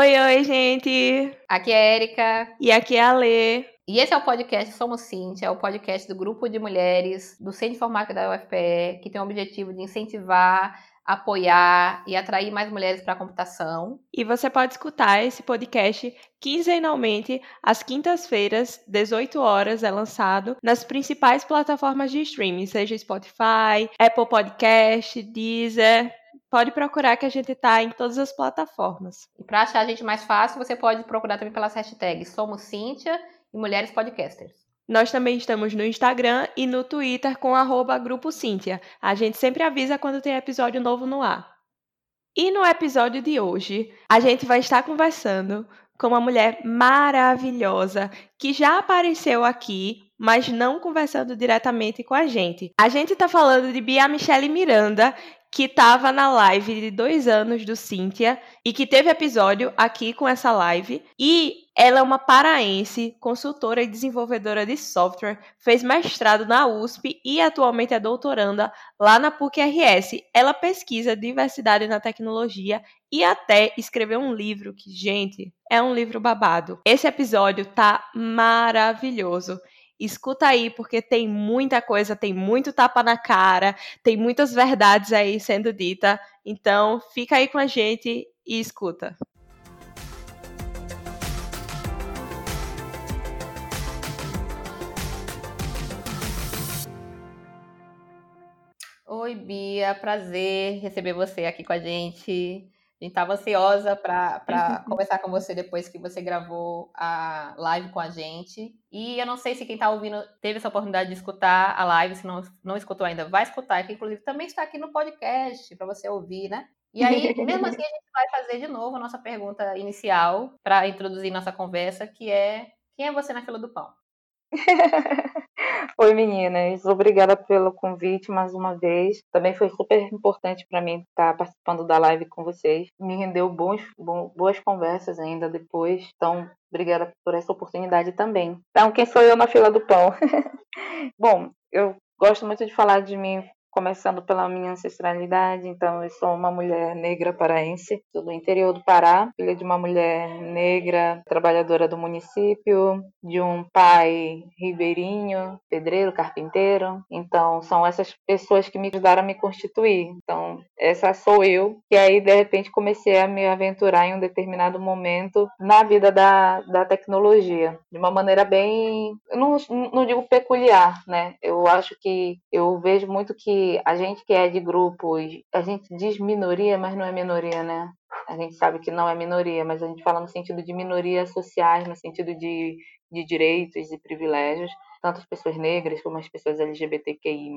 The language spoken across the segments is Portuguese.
Oi, oi, gente. aqui é Erika E aqui é a Lê. e esse é o podcast Somos Cíntia, é o podcast do grupo de mulheres do Centro de Informática da UFPE, que tem o objetivo de incentivar, apoiar e atrair mais mulheres para a computação. E você pode escutar esse podcast quinzenalmente às quintas-feiras, 18 horas, é lançado nas principais plataformas de streaming, seja Spotify, Apple Podcast, Deezer. Pode procurar que a gente tá em todas as plataformas. E para achar a gente mais fácil, você pode procurar também pelas hashtags Somos Cíntia e Mulheres Podcasters. Nós também estamos no Instagram e no Twitter com arroba Grupo Cíntia. A gente sempre avisa quando tem episódio novo no ar. E no episódio de hoje, a gente vai estar conversando com uma mulher maravilhosa que já apareceu aqui, mas não conversando diretamente com a gente. A gente está falando de Bia Michele Miranda, que estava na live de dois anos do Cíntia e que teve episódio aqui com essa live. E ela é uma paraense, consultora e desenvolvedora de software, fez mestrado na USP e atualmente é doutoranda lá na PUC-RS. Ela pesquisa diversidade na tecnologia e até escreveu um livro que, gente, é um livro babado. Esse episódio tá maravilhoso. Escuta aí, porque tem muita coisa, tem muito tapa na cara, tem muitas verdades aí sendo dita. Então, fica aí com a gente e escuta. Oi, Bia, prazer receber você aqui com a gente. A gente estava ansiosa para conversar com você depois que você gravou a live com a gente. E eu não sei se quem está ouvindo teve essa oportunidade de escutar a live, se não, não escutou ainda, vai escutar, que inclusive também está aqui no podcast para você ouvir, né? E aí, mesmo assim, a gente vai fazer de novo a nossa pergunta inicial para introduzir nossa conversa, que é quem é você na fila do pão? Oi, meninas. Obrigada pelo convite mais uma vez. Também foi super importante para mim estar participando da live com vocês. Me rendeu bons, bo- boas conversas ainda depois. Então, obrigada por essa oportunidade também. Então, quem sou eu na fila do pão? Bom, eu gosto muito de falar de mim. Começando pela minha ancestralidade, então eu sou uma mulher negra paraense, sou do interior do Pará, filha de uma mulher negra, trabalhadora do município, de um pai ribeirinho, pedreiro, carpinteiro. Então, são essas pessoas que me ajudaram a me constituir. Então, essa sou eu. E aí, de repente, comecei a me aventurar em um determinado momento na vida da, da tecnologia, de uma maneira bem, não, não digo peculiar, né? Eu acho que eu vejo muito que a gente que é de grupos, a gente diz minoria, mas não é minoria, né? A gente sabe que não é minoria, mas a gente fala no sentido de minorias sociais, no sentido de, de direitos e privilégios, tanto as pessoas negras como as pessoas LGBTQI+,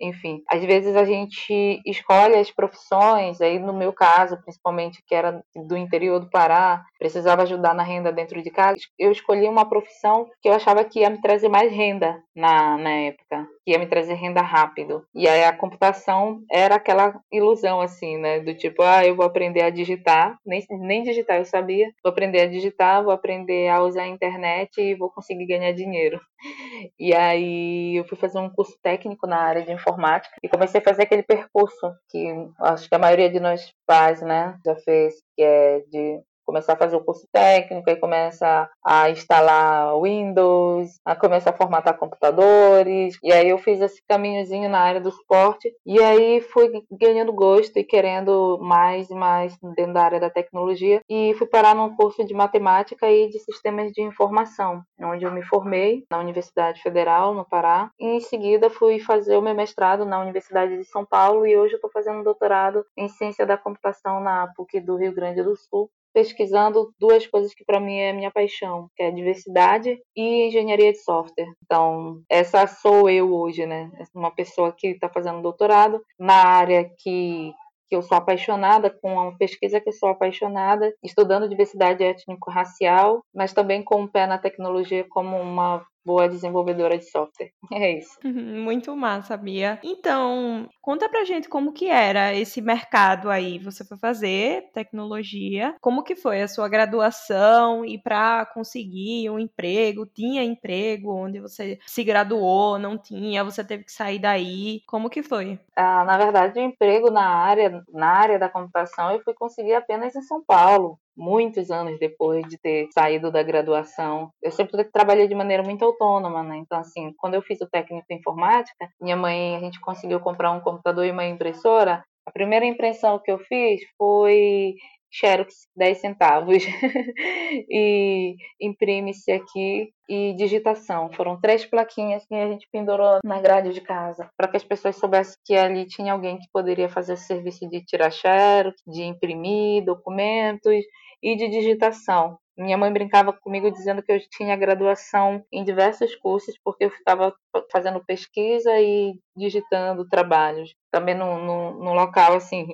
enfim. Às vezes a gente escolhe as profissões, aí no meu caso, principalmente, que era do interior do Pará, precisava ajudar na renda dentro de casa, eu escolhi uma profissão que eu achava que ia me trazer mais renda na, na época, que ia me trazer renda rápido. E aí a computação era aquela ilusão, assim, né, do tipo, ah, eu vou aprender a digitar, nem, nem digitar eu sabia, vou aprender a digitar, vou aprender a usar a internet e vou conseguir ganhar dinheiro. E aí eu fui fazer um curso técnico na área de informática e comecei a fazer aquele percurso que acho que a maioria de nós faz, né? Já fez, que é de começar a fazer o curso técnico, aí começa a instalar Windows, a começar a formatar computadores, e aí eu fiz esse caminhozinho na área do suporte, e aí fui ganhando gosto e querendo mais e mais dentro da área da tecnologia, e fui parar num curso de matemática e de sistemas de informação, onde eu me formei na Universidade Federal, no Pará, e em seguida fui fazer o meu mestrado na Universidade de São Paulo, e hoje eu estou fazendo um doutorado em ciência da computação na PUC do Rio Grande do Sul, pesquisando duas coisas que para mim é minha paixão, que é diversidade e engenharia de software. Então, essa sou eu hoje, né? Uma pessoa que está fazendo doutorado na área que que eu sou apaixonada, com uma pesquisa que eu sou apaixonada, estudando diversidade étnico-racial, mas também com um pé na tecnologia como uma boa desenvolvedora de software. É isso. Uhum, muito massa, Bia. Então, conta pra gente como que era esse mercado aí. Você foi fazer tecnologia. Como que foi a sua graduação e para conseguir um emprego? Tinha emprego onde você se graduou? Não tinha? Você teve que sair daí? Como que foi? Ah, na verdade, o emprego na área, na área da computação eu fui conseguir apenas em São Paulo muitos anos depois de ter saído da graduação. Eu sempre trabalhei de maneira muito autônoma, né? Então, assim, quando eu fiz o técnico em informática, minha mãe, a gente conseguiu comprar um computador e uma impressora. A primeira impressão que eu fiz foi Xerox 10 centavos e imprime-se aqui e digitação. Foram três plaquinhas que a gente pendurou na grade de casa para que as pessoas soubessem que ali tinha alguém que poderia fazer o serviço de tirar xerox, de imprimir documentos e de digitação. Minha mãe brincava comigo dizendo que eu tinha graduação em diversos cursos porque eu estava fazendo pesquisa e digitando trabalhos. Também no local assim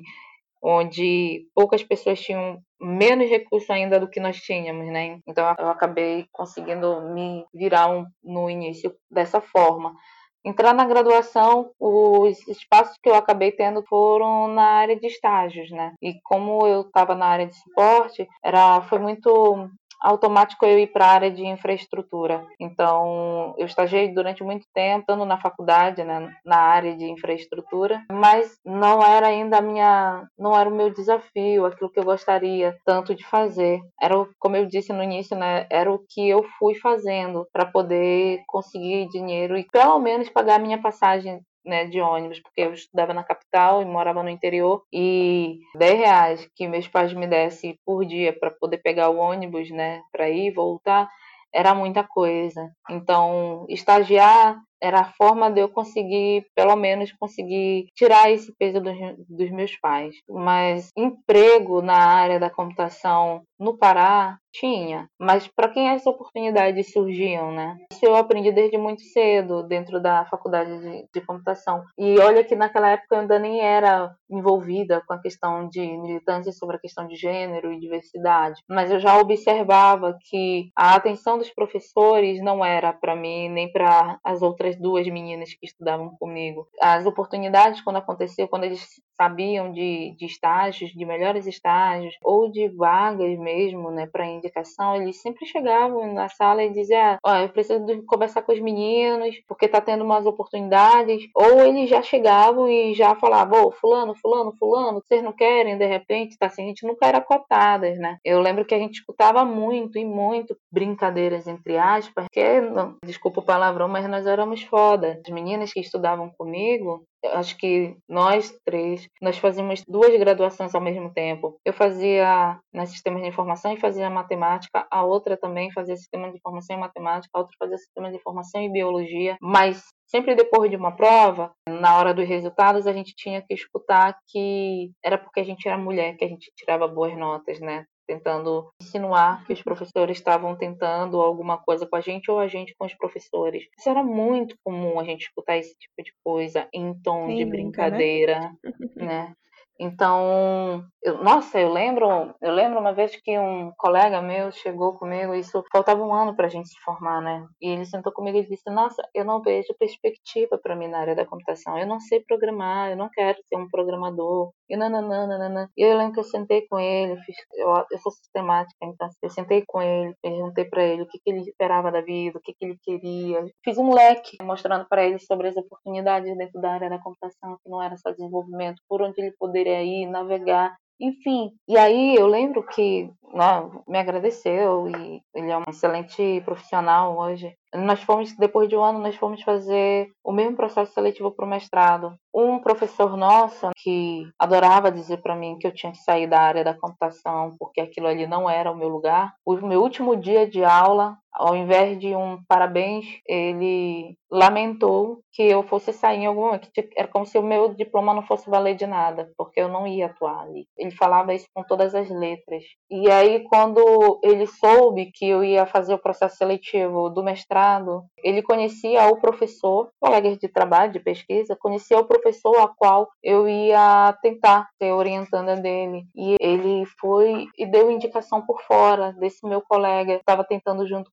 onde poucas pessoas tinham menos recurso ainda do que nós tínhamos, né? Então eu acabei conseguindo me virar um, no início dessa forma. Entrar na graduação, os espaços que eu acabei tendo foram na área de estágios, né? E como eu estava na área de suporte, era foi muito automático eu ir para a área de infraestrutura. Então, eu estagiei durante muito tempo, estando na faculdade, né, na área de infraestrutura, mas não era ainda a minha, não era o meu desafio, aquilo que eu gostaria tanto de fazer. Era, como eu disse no início, né, era o que eu fui fazendo para poder conseguir dinheiro e pelo menos pagar a minha passagem né, de ônibus, porque eu estudava na capital e morava no interior, e 10 reais que meus pais me dessem por dia para poder pegar o ônibus, né, para ir e voltar, era muita coisa. Então, estagiar era a forma de eu conseguir, pelo menos, conseguir tirar esse peso dos, dos meus pais. Mas emprego na área da computação no Pará tinha, mas para quem as oportunidades surgiam, né? Isso eu aprendi desde muito cedo dentro da faculdade de, de, computação. E olha que naquela época eu ainda nem era envolvida com a questão de militância sobre a questão de gênero e diversidade, mas eu já observava que a atenção dos professores não era para mim nem para as outras duas meninas que estudavam comigo. As oportunidades quando aconteceu, quando eles sabiam de, de estágios, de melhores estágios ou de vagas mesmo, né, para indicação, eles sempre chegavam na sala e diziam: oh, eu preciso conversar com os meninos porque tá tendo umas oportunidades. Ou eles já chegavam e já falavam: Ô, Fulano, Fulano, Fulano, vocês não querem? De repente, tá assim, a gente nunca era cotadas, né? Eu lembro que a gente escutava muito e muito brincadeiras entre aspas, que, não, desculpa o palavrão, mas nós éramos foda. As meninas que estudavam comigo, acho que nós três, nós fazíamos duas graduações ao mesmo tempo. Eu fazia na sistemas de informação e fazia matemática, a outra também fazia sistema de informação e matemática, a outra fazia sistema de informação e biologia, mas sempre depois de uma prova, na hora dos resultados, a gente tinha que escutar que era porque a gente era mulher que a gente tirava boas notas, né? Tentando insinuar que os professores estavam tentando alguma coisa com a gente ou a gente com os professores. Isso era muito comum a gente escutar esse tipo de coisa em tom de né? brincadeira, né? né? Então, eu, nossa, eu lembro, eu lembro uma vez que um colega meu chegou comigo, isso faltava um ano para a gente se formar, né? E ele sentou comigo e disse: Nossa, eu não vejo perspectiva para mim na área da computação. Eu não sei programar, eu não quero ser um programador. E nananana. E eu lembro que eu sentei com ele, fiz, eu, eu sou sistemática, então eu sentei com ele, perguntei para ele o que, que ele esperava da vida, o que, que ele queria. Fiz um leque mostrando para ele sobre as oportunidades dentro da área da computação, que não era só desenvolvimento, por onde ele poderia aí, navegar, enfim. E aí eu lembro que né, me agradeceu e ele é um excelente profissional hoje. Nós fomos, depois de um ano, nós fomos fazer o mesmo processo seletivo para o mestrado. Um professor nosso que adorava dizer para mim que eu tinha que sair da área da computação porque aquilo ali não era o meu lugar. O meu último dia de aula, ao invés de um parabéns, ele lamentou que eu fosse sair em algum momento. Era como se o meu diploma não fosse valer de nada, porque eu não ia atuar ali. Ele falava isso com todas as letras. E aí, quando ele soube que eu ia fazer o processo seletivo do mestrado, ele conhecia o professor, colegas de trabalho, de pesquisa, conhecia o professor a qual eu ia tentar ser orientanda dele. E ele foi e deu indicação por fora desse meu colega que estava tentando junto.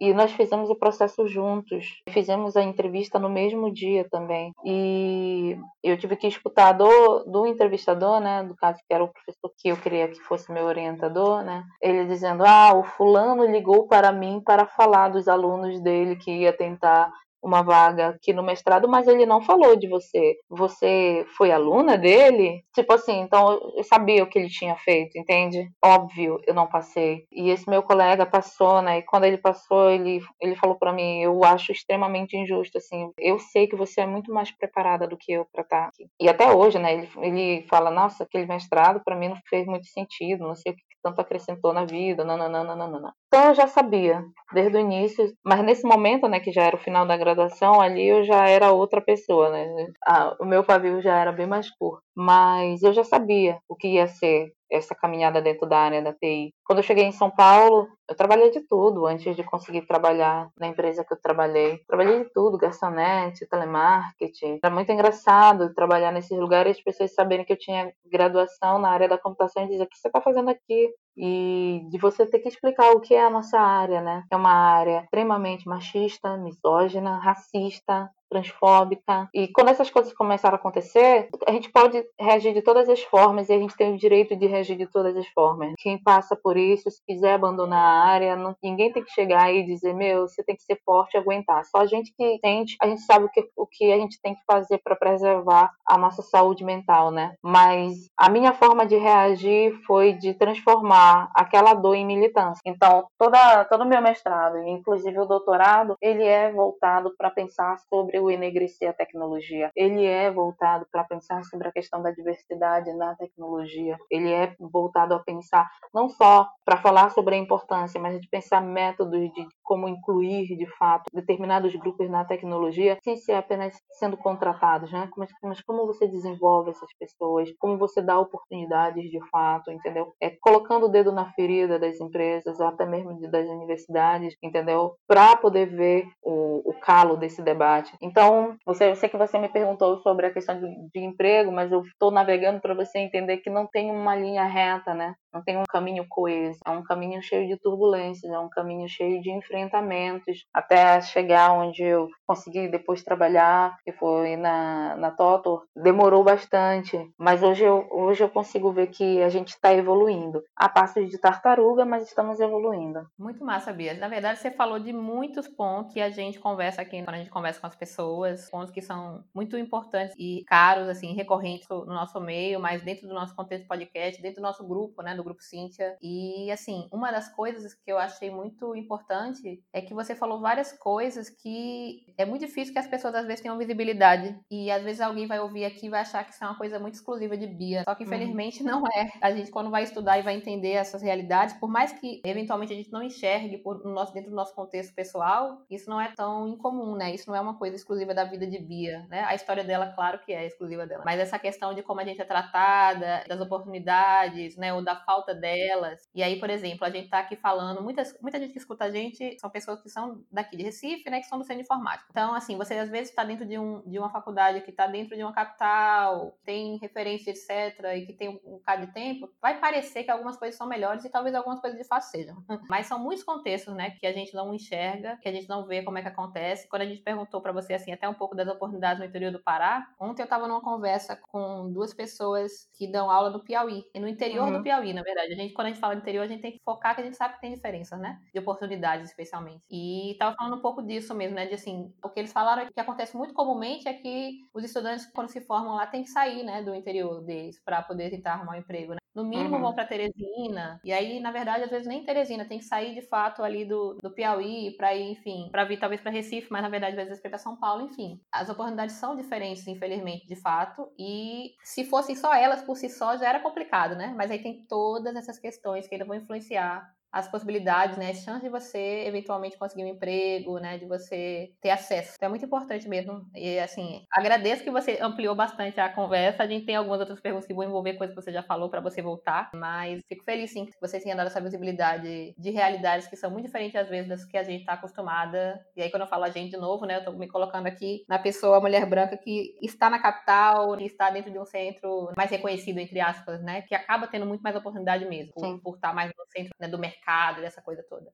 E nós fizemos o processo juntos. Fizemos a entrevista no mesmo dia também. E eu tive que escutar do, do entrevistador, né, do caso que era o professor que eu queria que fosse meu orientador, né, ele dizendo: "Ah, o fulano ligou para mim para falar dos alunos dele que ia tentar uma vaga aqui no mestrado, mas ele não falou de você. Você foi aluna dele? Tipo assim, então eu sabia o que ele tinha feito, entende? Óbvio, eu não passei. E esse meu colega passou, né? E quando ele passou, ele, ele falou para mim: eu acho extremamente injusto, assim. Eu sei que você é muito mais preparada do que eu para estar tá aqui. E até hoje, né? Ele, ele fala: nossa, aquele mestrado para mim não fez muito sentido, não sei o que tanto acrescentou na vida, nananana. Então eu já sabia desde o início, mas nesse momento, né, que já era o final da graduação, ali eu já era outra pessoa, né? Ah, o meu pavio já era bem mais curto, mas eu já sabia o que ia ser essa caminhada dentro da área da TI. Quando eu cheguei em São Paulo, eu trabalhei de tudo antes de conseguir trabalhar na empresa que eu trabalhei. Trabalhei de tudo, garçonete, telemarketing. Era muito engraçado trabalhar nesses lugares e as pessoas saberem que eu tinha graduação na área da computação e dizer: o que você está fazendo aqui? E de você ter que explicar o que é a nossa área, né? É uma área extremamente machista, misógina, racista, transfóbica. E quando essas coisas começaram a acontecer, a gente pode reagir de todas as formas e a gente tem o direito de reagir de todas as formas. Quem passa por isso, se quiser abandonar a área, não, ninguém tem que chegar e dizer, meu, você tem que ser forte e aguentar. Só a gente que sente, a gente sabe o que, o que a gente tem que fazer para preservar a nossa saúde mental, né? Mas a minha forma de reagir foi de transformar aquela dor em militância. Então, toda, todo o meu mestrado, inclusive o doutorado, ele é voltado para pensar sobre o enegrecer a tecnologia. Ele é voltado para pensar sobre a questão da diversidade na tecnologia. Ele é voltado a pensar não só para falar sobre a importância, mas de pensar métodos de como incluir de fato determinados grupos na tecnologia sem ser apenas sendo contratados, né? Mas, mas como você desenvolve essas pessoas, como você dá oportunidades de fato, entendeu? É colocando o dedo na ferida das empresas, ou até mesmo das universidades, entendeu? Para poder ver o, o calo desse debate. Então, você, eu sei que você me perguntou sobre a questão de, de emprego, mas eu estou navegando para você entender que não tem uma linha reta, né? Não tem um caminho coeso, é um caminho cheio de turbulências, é um caminho cheio de enfrentamentos, até chegar onde eu consegui depois trabalhar, que foi na, na Totor, demorou bastante, mas hoje eu, hoje eu consigo ver que a gente está evoluindo. A passos de tartaruga, mas estamos evoluindo. Muito massa, Bia. Na verdade, você falou de muitos pontos que a gente conversa aqui, quando a gente conversa com as pessoas, pontos que são muito importantes e caros, assim, recorrentes no nosso meio, mas dentro do nosso contexto podcast, dentro do nosso grupo, né, do grupo Cíntia. E, assim, uma das coisas que eu achei muito importante é que você falou várias coisas que é muito difícil que as pessoas às vezes tenham visibilidade. E às vezes alguém vai ouvir aqui e vai achar que isso é uma coisa muito exclusiva de Bia. Só que, uhum. infelizmente, uhum. não é. A gente, quando vai estudar e vai entender essas realidades, por mais que eventualmente a gente não enxergue por, no nosso, dentro do nosso contexto pessoal, isso não é tão incomum, né? Isso não é uma coisa exclusiva da vida de Bia, né? A história dela, claro que é exclusiva dela. Mas essa questão de como a gente é tratada, das oportunidades, né? Ou da falta delas. E aí, por exemplo, a gente tá aqui falando, muitas, muita gente que escuta a gente são pessoas que são daqui de Recife, né? Que são do centro informático. Então, assim, você às vezes está dentro de, um, de uma faculdade que está dentro de uma capital, tem referência, etc., e que tem um bocado de tempo, vai parecer que algumas coisas são melhores e talvez algumas coisas de fato sejam. Mas são muitos contextos, né, que a gente não enxerga, que a gente não vê como é que acontece. Quando a gente perguntou para você, assim, até um pouco das oportunidades no interior do Pará, ontem eu estava numa conversa com duas pessoas que dão aula no Piauí, e no interior uhum. do Piauí, na verdade. A gente, quando a gente fala interior, a gente tem que focar que a gente sabe que tem diferenças, né, de oportunidades especialmente. E tava falando um pouco disso mesmo, né, de assim, o que eles falaram é que acontece muito comumente é que os estudantes, quando se formam lá, têm que sair, né, do interior deles para poder tentar arrumar um emprego, né? No mínimo uhum. vão para Teresina. E aí, na verdade, às vezes nem Teresina, tem que sair de fato ali do, do Piauí para ir, enfim, para vir talvez para Recife, mas na verdade às vezes para São Paulo, enfim. As oportunidades são diferentes, infelizmente, de fato. E se fossem só elas por si só já era complicado, né? Mas aí tem todas essas questões que ainda vão influenciar as possibilidades, né, as chances de você eventualmente conseguir um emprego, né, de você ter acesso. Então é muito importante mesmo. E assim, agradeço que você ampliou bastante a conversa. A gente tem algumas outras perguntas que vão envolver coisas que você já falou para você voltar, mas fico feliz sim que você tenha dado essa visibilidade de realidades que são muito diferentes às vezes das que a gente está acostumada. E aí quando eu falo a gente de novo, né, eu tô me colocando aqui na pessoa mulher branca que está na capital, que está dentro de um centro mais reconhecido entre aspas, né, que acaba tendo muito mais oportunidade mesmo, por, por estar mais no centro né, do mercado, dessa coisa toda.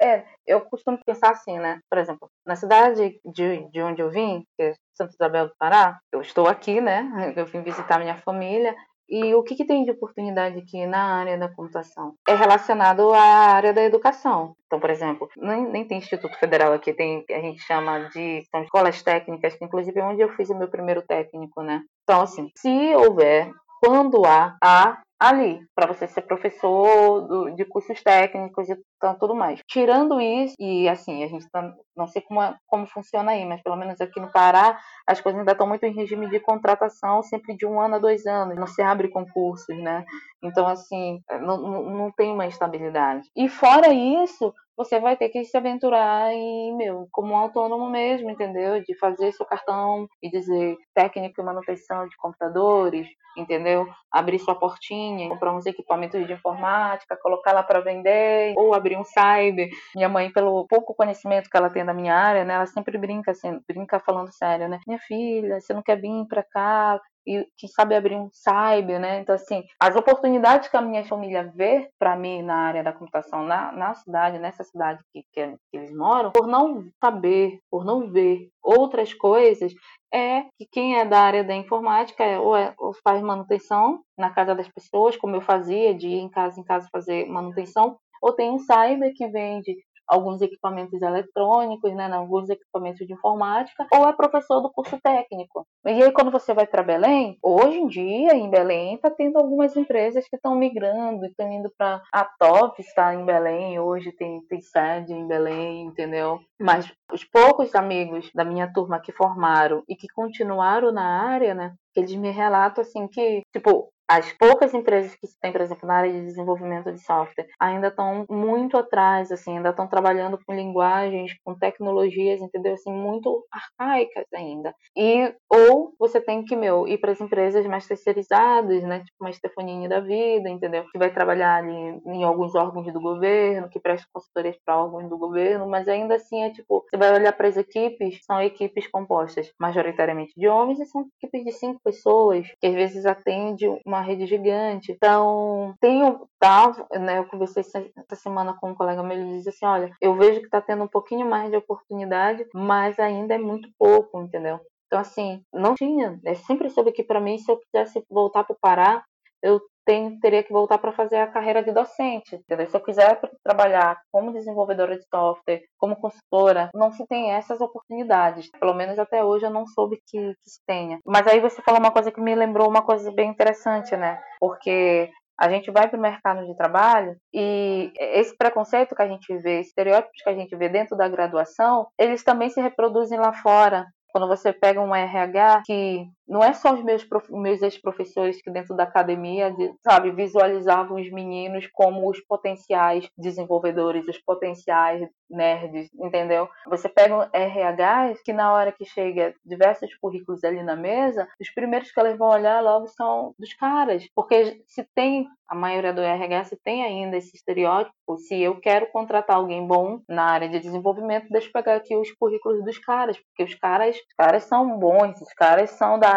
É, eu costumo pensar assim, né? Por exemplo, na cidade de, de onde eu vim, que é Santa Isabel do Pará, eu estou aqui, né? Eu vim visitar minha família. E o que, que tem de oportunidade aqui na área da computação? É relacionado à área da educação. Então, por exemplo, nem, nem tem Instituto Federal aqui, tem a gente chama de são escolas técnicas, que inclusive é onde eu fiz o meu primeiro técnico, né? Então, assim, se houver, quando há, há ali, para você ser professor do, de cursos técnicos e então, tudo mais. Tirando isso, e assim, a gente tá, não sei como, é, como funciona aí, mas pelo menos aqui no Pará, as coisas ainda estão muito em regime de contratação, sempre de um ano a dois anos, não se abre concursos, né? Então, assim, não, não, não tem uma estabilidade. E fora isso, você vai ter que se aventurar em, meu, como um autônomo mesmo, entendeu? De fazer seu cartão e dizer técnico e manutenção de computadores, entendeu? Abrir sua portinha, comprar uns equipamentos de informática, colocar lá para vender, ou abrir um cyber. Minha mãe, pelo pouco conhecimento que ela tem da minha área, né, ela sempre brinca assim, brinca falando sério, né? Minha filha, você não quer vir para cá e quem sabe abrir um cyber, né? Então, assim, as oportunidades que a minha família vê para mim na área da computação, na, na cidade, nessa cidade que, que, que, eles moram, por não saber, por não ver outras coisas, é que quem é da área da informática é, ou, é, ou faz manutenção na casa das pessoas, como eu fazia, de ir em casa em casa fazer manutenção, ou tem um cyber que vende alguns equipamentos eletrônicos, né, alguns equipamentos de informática, ou é professor do curso técnico. E aí, quando você vai para Belém, hoje em dia, em Belém, está tendo algumas empresas que estão migrando, estão indo para a Top, está em Belém, hoje tem, tem sede em Belém, entendeu? Mas os poucos amigos da minha turma que formaram e que continuaram na área, né, eles me relatam assim que, tipo, as poucas empresas que têm, por exemplo, na área de desenvolvimento de software, ainda estão muito atrás, assim, ainda estão trabalhando com linguagens, com tecnologias, entendeu? Assim, muito arcaicas ainda. E ou você tem que, meu, ir para as empresas mais terceirizadas, né? Tipo uma Stefanini da vida, entendeu? Que vai trabalhar ali em alguns órgãos do governo, que presta consultorias para órgãos do governo, mas ainda assim é tipo, você vai olhar para as equipes, são equipes compostas majoritariamente de homens e são equipes de cinco pessoas, que às vezes atende uma rede gigante. Então, tenho, tá, né, eu conversei essa semana com um colega meu, ele diz assim, olha, eu vejo que está tendo um pouquinho mais de oportunidade, mas ainda é muito pouco, entendeu? Então, assim, não tinha. Eu sempre soube que para mim, se eu quisesse voltar para o Pará, eu tenho, teria que voltar para fazer a carreira de docente. Entendeu? Se eu quiser trabalhar como desenvolvedora de software, como consultora, não se tem essas oportunidades. Pelo menos até hoje eu não soube que, que se tenha. Mas aí você falou uma coisa que me lembrou uma coisa bem interessante, né? Porque a gente vai para o mercado de trabalho e esse preconceito que a gente vê, estereótipos que a gente vê dentro da graduação, eles também se reproduzem lá fora. Quando você pega um RH que não é só os meus, meus ex-professores que dentro da academia, sabe, visualizavam os meninos como os potenciais desenvolvedores, os potenciais nerds, entendeu? Você pega um RH que na hora que chega diversos currículos ali na mesa, os primeiros que elas vão olhar logo são dos caras, porque se tem a maioria do RH se tem ainda esse estereótipo, se eu quero contratar alguém bom na área de desenvolvimento, deixa eu pegar aqui os currículos dos caras, porque os caras, os caras são bons, os caras são da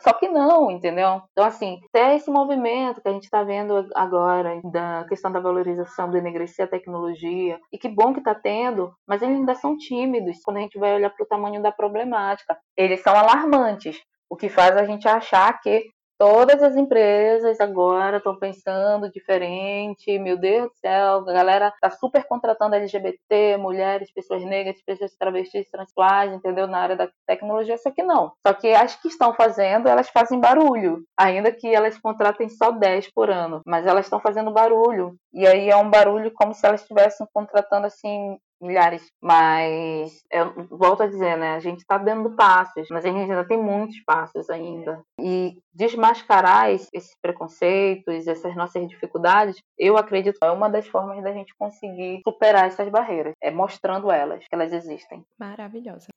só que não, entendeu? Então, assim, até esse movimento que a gente está vendo agora, da questão da valorização do enegrecer a tecnologia, e que bom que está tendo, mas eles ainda são tímidos quando a gente vai olhar para o tamanho da problemática. Eles são alarmantes, o que faz a gente achar que Todas as empresas agora estão pensando diferente. Meu Deus do céu, a galera tá super contratando LGBT, mulheres, pessoas negras, pessoas travestis, transexuais, entendeu? Na área da tecnologia, só que não. Só que as que estão fazendo, elas fazem barulho. Ainda que elas contratem só 10 por ano. Mas elas estão fazendo barulho. E aí é um barulho como se elas estivessem contratando, assim, milhares, mas eu volto a dizer, né? A gente está dando passos, mas a gente ainda tem muitos passos ainda. E desmascarar esses preconceitos, essas nossas dificuldades, eu acredito é uma das formas da gente conseguir superar essas barreiras, é mostrando elas, que elas existem. Maravilhosa.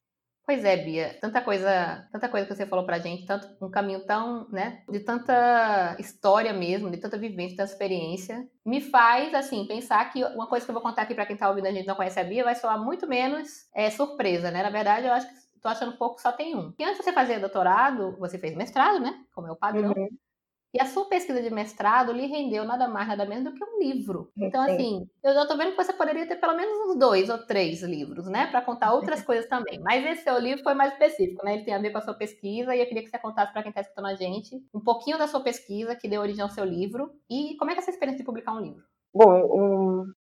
Pois é, Bia, tanta coisa, tanta coisa que você falou pra gente, tanto um caminho tão, né, de tanta história mesmo, de tanta vivência, tanta experiência, me faz assim pensar que uma coisa que eu vou contar aqui para quem tá ouvindo a gente não conhece a Bia vai soar muito menos é, surpresa, né? Na verdade, eu acho que tô achando pouco só tem um. E antes de você fazer doutorado, você fez mestrado, né? Como é o padrão. Uhum. E a sua pesquisa de mestrado lhe rendeu nada mais, nada menos do que um livro. Então, assim, eu já tô vendo que você poderia ter pelo menos uns dois ou três livros, né? Para contar outras coisas também. Mas esse seu livro foi mais específico, né? Ele tem a ver com a sua pesquisa e eu queria que você contasse para quem está escutando a gente um pouquinho da sua pesquisa que deu origem ao seu livro e como é que é essa experiência de publicar um livro. Bom, um,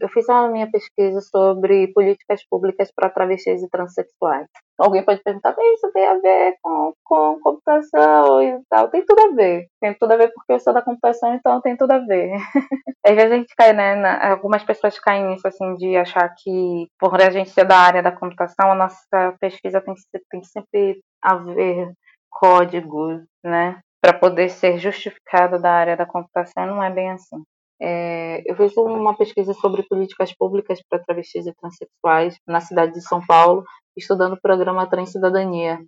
eu fiz a minha pesquisa sobre políticas públicas para travestis e transexuais. Alguém pode perguntar, isso tem a ver com, com computação e tal. Tem tudo a ver. Tem tudo a ver porque eu sou da computação, então tem tudo a ver. Às vezes a gente cai, né? Na, algumas pessoas caem nisso, assim, de achar que por a gente ser da área da computação, a nossa pesquisa tem que, tem que sempre haver códigos, né? Para poder ser justificada da área da computação, não é bem assim. É, eu fiz uma pesquisa sobre políticas públicas para travestis e transexuais na cidade de São Paulo, estudando o programa Transcidadania.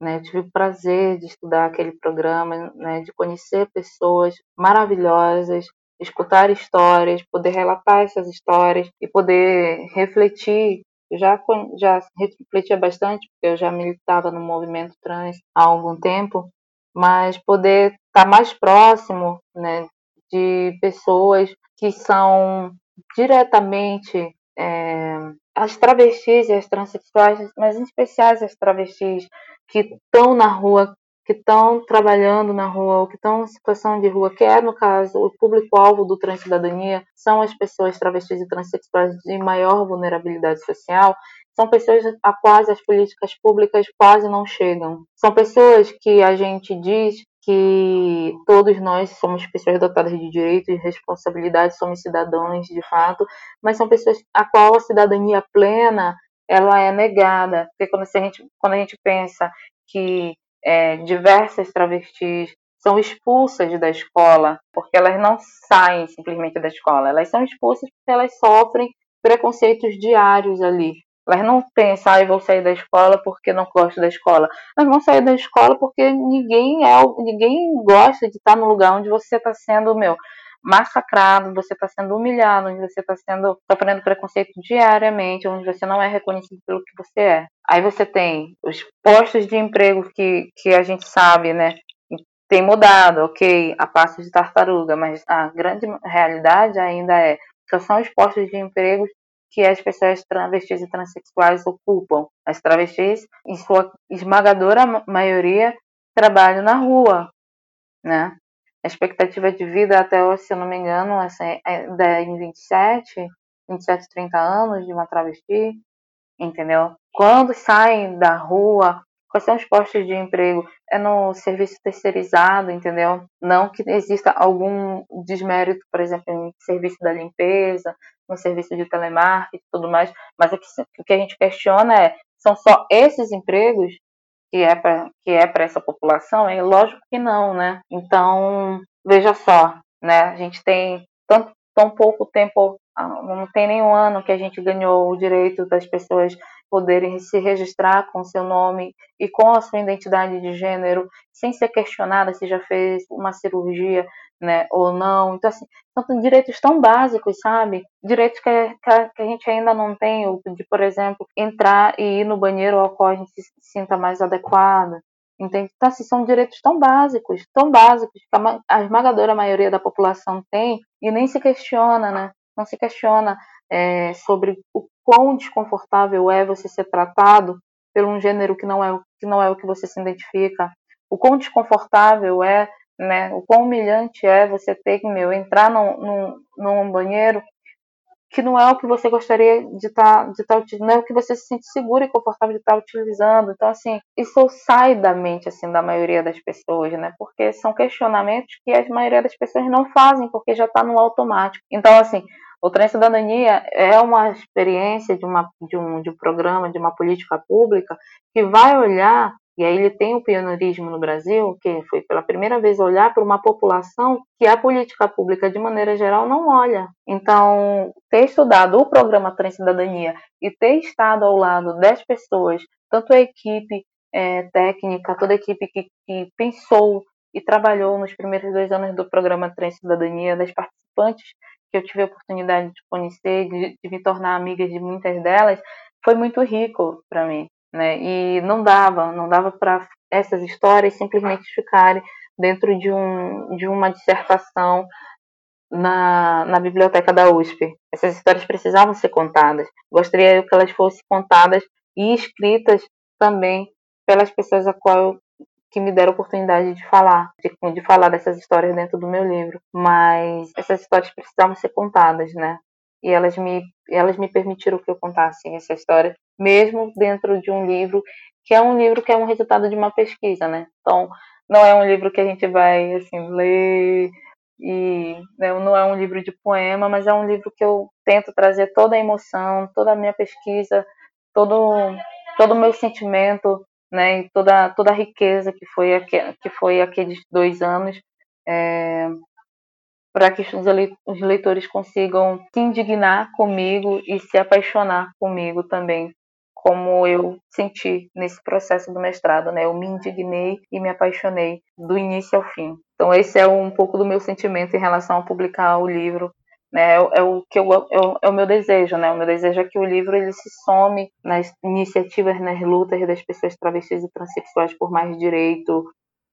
Né? tive o prazer de estudar aquele programa, né? de conhecer pessoas maravilhosas, escutar histórias, poder relatar essas histórias e poder refletir. Eu já, já refletia bastante, porque eu já militava no movimento trans há algum tempo, mas poder estar mais próximo né, de pessoas que são diretamente é, as travestis e as transexuais, mas em especial as travestis que estão na rua, que estão trabalhando na rua, ou que estão em situação de rua, que é, no caso, o público-alvo do Transcidadania, são as pessoas travestis e transexuais de maior vulnerabilidade social, são pessoas a quais as políticas públicas quase não chegam. São pessoas que a gente diz que todos nós somos pessoas dotadas de direitos e responsabilidades, somos cidadãos de fato, mas são pessoas a qual a cidadania plena ela é negada. Porque quando a gente, quando a gente pensa que é, diversas travestis são expulsas da escola, porque elas não saem simplesmente da escola, elas são expulsas porque elas sofrem preconceitos diários ali. Elas não pensam, ah, eu vou sair da escola porque não gosto da escola. Elas vão sair da escola porque ninguém é, ninguém gosta de estar no lugar onde você está sendo, meu, massacrado, você está sendo humilhado, onde você está sendo sofrendo preconceito diariamente, onde você não é reconhecido pelo que você é. Aí você tem os postos de emprego que, que a gente sabe, né? Tem mudado, ok, a passo de tartaruga, mas a grande realidade ainda é que são os postos de emprego que as pessoas travestis e transexuais ocupam. As travestis, em sua esmagadora maioria, trabalham na rua, né? A expectativa de vida até hoje, se eu não me engano, assim, é em 27, 27, 30 anos de uma travesti, entendeu? Quando saem da rua, quais são os postos de emprego? É no serviço terceirizado, entendeu? Não que exista algum desmérito, por exemplo, em serviço da limpeza, no serviço de telemarketing e tudo mais, mas o que, o que a gente questiona é, são só esses empregos que é para que é para essa população? É lógico que não, né? Então, veja só, né? A gente tem tanto tão pouco tempo, ah, não tem nenhum ano que a gente ganhou o direito das pessoas poderem se registrar com seu nome e com a sua identidade de gênero, sem ser questionada se já fez uma cirurgia, né, ou não. Então, assim, são direitos tão básicos, sabe? Direitos que, que, a gente ainda não tem, de, por exemplo, entrar e ir no banheiro ao qual a gente se sinta mais adequada. Entende? Então, assim, são direitos tão básicos, tão básicos, que a, a esmagadora maioria da população tem e nem se questiona, né? Não se questiona é, sobre o quão desconfortável é você ser tratado por um gênero que não é, que não é o que você se identifica, o quão desconfortável é, né, o quão humilhante é você ter que, meu, entrar num, num, num banheiro que não é o que você gostaria de estar tá, de tá utilizando, não é o que você se sente seguro e confortável de estar tá utilizando. Então, assim, isso sai da mente, assim, da maioria das pessoas, né? Porque são questionamentos que a maioria das pessoas não fazem, porque já está no automático. Então, assim, O Trem é uma experiência de, uma, de, um, de um programa, de uma política pública que vai olhar e aí ele tem o pioneirismo no Brasil, que foi pela primeira vez olhar para uma população que a política pública, de maneira geral, não olha. Então, ter estudado o programa Transcidadania e ter estado ao lado das pessoas, tanto a equipe é, técnica, toda a equipe que, que pensou e trabalhou nos primeiros dois anos do programa Transcidadania, das participantes que eu tive a oportunidade de conhecer, de, de me tornar amiga de muitas delas, foi muito rico para mim né? E não dava, não dava para essas histórias simplesmente ficarem dentro de, um, de uma dissertação na, na biblioteca da USP. Essas histórias precisavam ser contadas. Gostaria que elas fossem contadas e escritas também pelas pessoas a qual que me deram a oportunidade de falar, de, de falar dessas histórias dentro do meu livro. Mas essas histórias precisavam ser contadas, né? E elas me, elas me permitiram que eu contasse essa história mesmo dentro de um livro que é um livro que é um resultado de uma pesquisa, né? Então, não é um livro que a gente vai assim ler e né, não é um livro de poema, mas é um livro que eu tento trazer toda a emoção, toda a minha pesquisa, todo todo o meu sentimento, né, e toda toda a riqueza que foi que foi aqueles dois anos é, para que os leitores consigam se indignar comigo e se apaixonar comigo também como eu senti nesse processo do mestrado, né? Eu me indignei e me apaixonei do início ao fim. Então esse é um pouco do meu sentimento em relação a publicar o livro, né? É, é o que eu, é o, é o meu desejo, né? O meu desejo é que o livro ele se some nas iniciativas, nas lutas das pessoas travestis e transexuais por mais direito,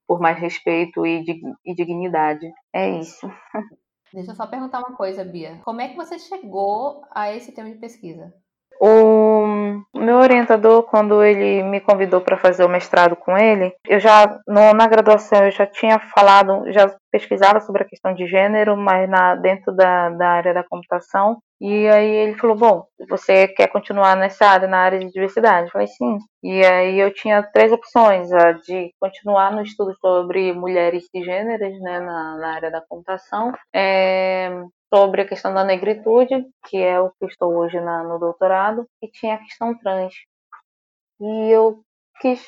por mais respeito e, e dignidade. É isso. Deixa eu só perguntar uma coisa, Bia. Como é que você chegou a esse tema de pesquisa? O meu orientador, quando ele me convidou para fazer o mestrado com ele, eu já no, na graduação eu já tinha falado, já pesquisava sobre a questão de gênero, mas na, dentro da, da área da computação. E aí ele falou, bom, você quer continuar nessa área, na área de diversidade? Eu falei, sim. E aí eu tinha três opções, a de continuar no estudo sobre mulheres cisgêneras, né, na, na área da computação, é, sobre a questão da negritude, que é o que estou hoje na, no doutorado, e tinha a questão trans. E eu quis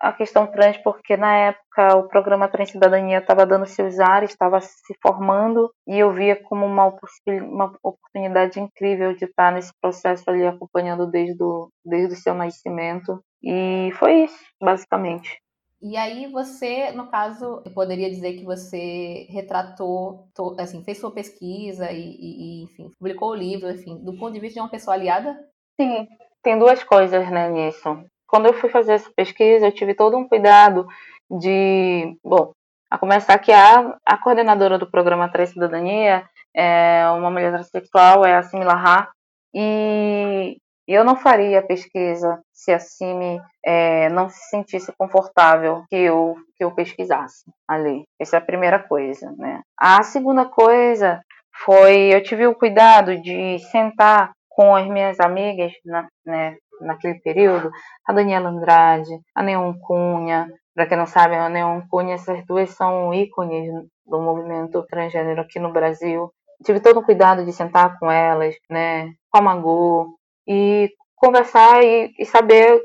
a questão trans porque na época o programa Trans Cidadania estava dando seus ares, estava se formando e eu via como uma, uma, oportunidade incrível de estar nesse processo ali acompanhando desde o, desde o seu nascimento e foi isso, basicamente. E aí você, no caso, eu poderia dizer que você retratou, assim, fez sua pesquisa e, e, enfim, publicou o livro, enfim, do ponto de vista de uma pessoa aliada? Sim, tem duas coisas, né, nisso. Quando eu fui fazer essa pesquisa, eu tive todo um cuidado de, bom, a começar que a, a coordenadora do programa Três Cidadania é uma mulher transexual, é a Simila Ha, e e eu não faria pesquisa se a CIMI é, não se sentisse confortável que eu, que eu pesquisasse ali. Essa é a primeira coisa, né? A segunda coisa foi, eu tive o cuidado de sentar com as minhas amigas, na, né, naquele período, a Daniela Andrade, a Neon Cunha, para quem não sabe, a Neon Cunha, essas duas são ícones do movimento transgênero aqui no Brasil. Tive todo o cuidado de sentar com elas, né, com a Magô, e conversar e, e saber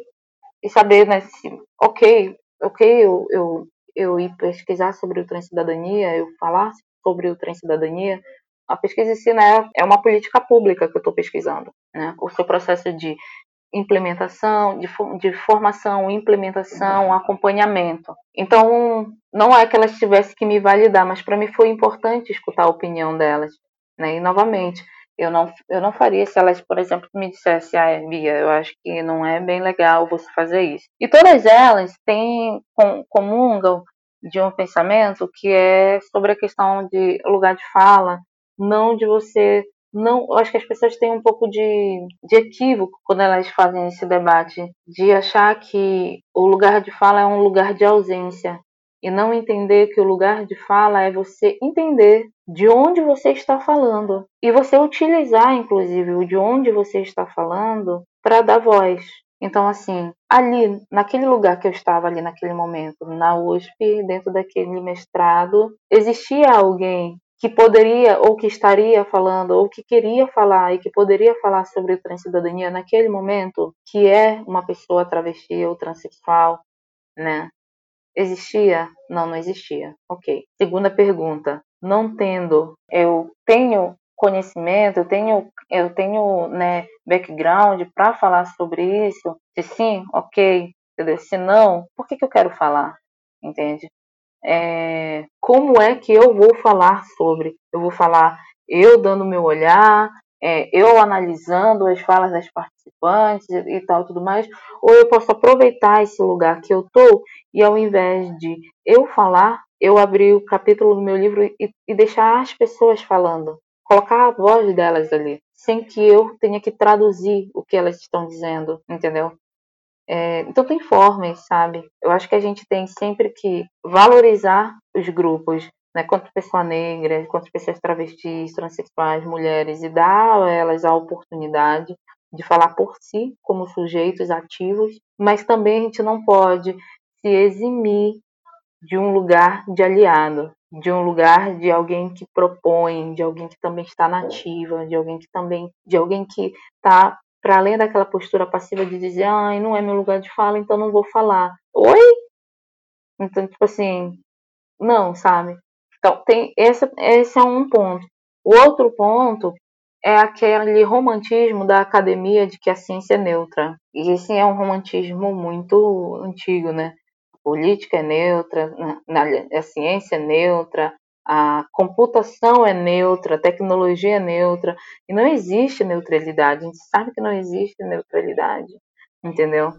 e saber né se, ok ok eu, eu eu ir pesquisar sobre o transcidadania eu falar sobre o transcidadania a pesquisa em si né, é uma política pública que eu estou pesquisando né o seu processo de implementação, de, de formação, implementação, acompanhamento. Então, não é que elas tivessem que me validar, mas para mim foi importante escutar a opinião delas. Né? E, novamente, eu não, eu não faria se elas, por exemplo, me dissessem, ah, Bia, eu acho que não é bem legal você fazer isso. E todas elas têm, com, comungam de um pensamento que é sobre a questão de lugar de fala, não de você. Não, eu acho que as pessoas têm um pouco de, de equívoco quando elas fazem esse debate, de achar que o lugar de fala é um lugar de ausência e não entender que o lugar de fala é você entender de onde você está falando e você utilizar, inclusive, o de onde você está falando para dar voz. Então, assim, ali, naquele lugar que eu estava ali naquele momento, na USP, dentro daquele mestrado, existia alguém que poderia ou que estaria falando ou que queria falar e que poderia falar sobre transcidadania naquele momento, que é uma pessoa travesti ou transexual, né? Existia? Não, não existia. Ok. Segunda pergunta. Não tendo, eu tenho conhecimento, eu tenho, eu tenho, né, background para falar sobre isso? Se sim, ok. Se não, por que, que eu quero falar? Entende? é, como é que eu vou falar sobre? Eu vou falar eu dando meu olhar, é, eu analisando as falas das participantes e, tal tudo mais, ou eu posso aproveitar esse lugar que eu tô e ao invés de eu falar, eu abrir o capítulo do meu livro e, e deixar as pessoas falando, colocar a voz delas ali, sem que eu tenha que traduzir o que elas estão dizendo, entendeu? É, então tem formas, sabe? Eu acho que a gente tem sempre que valorizar os grupos, né, quanto pessoa negra, quanto pessoas travestis, transexuais, mulheres, e dar a elas a oportunidade de falar por si como sujeitos ativos, mas também a gente não pode se eximir de um lugar de aliado, de um lugar de alguém que propõe, de alguém que também está nativa, de alguém que também, de alguém que está para além daquela postura passiva de dizer, ai, não é meu lugar de fala, então não vou falar. Oi? Então, tipo assim, não, sabe? Então, tem esse, esse é um ponto. O outro ponto é aquele romantismo da academia de que a ciência é neutra. E esse é um romantismo muito antigo, né? A política é neutra, a ciência é neutra, a computação é neutra, a tecnologia é neutra, e não existe neutralidade. A gente sabe que não existe neutralidade, entendeu?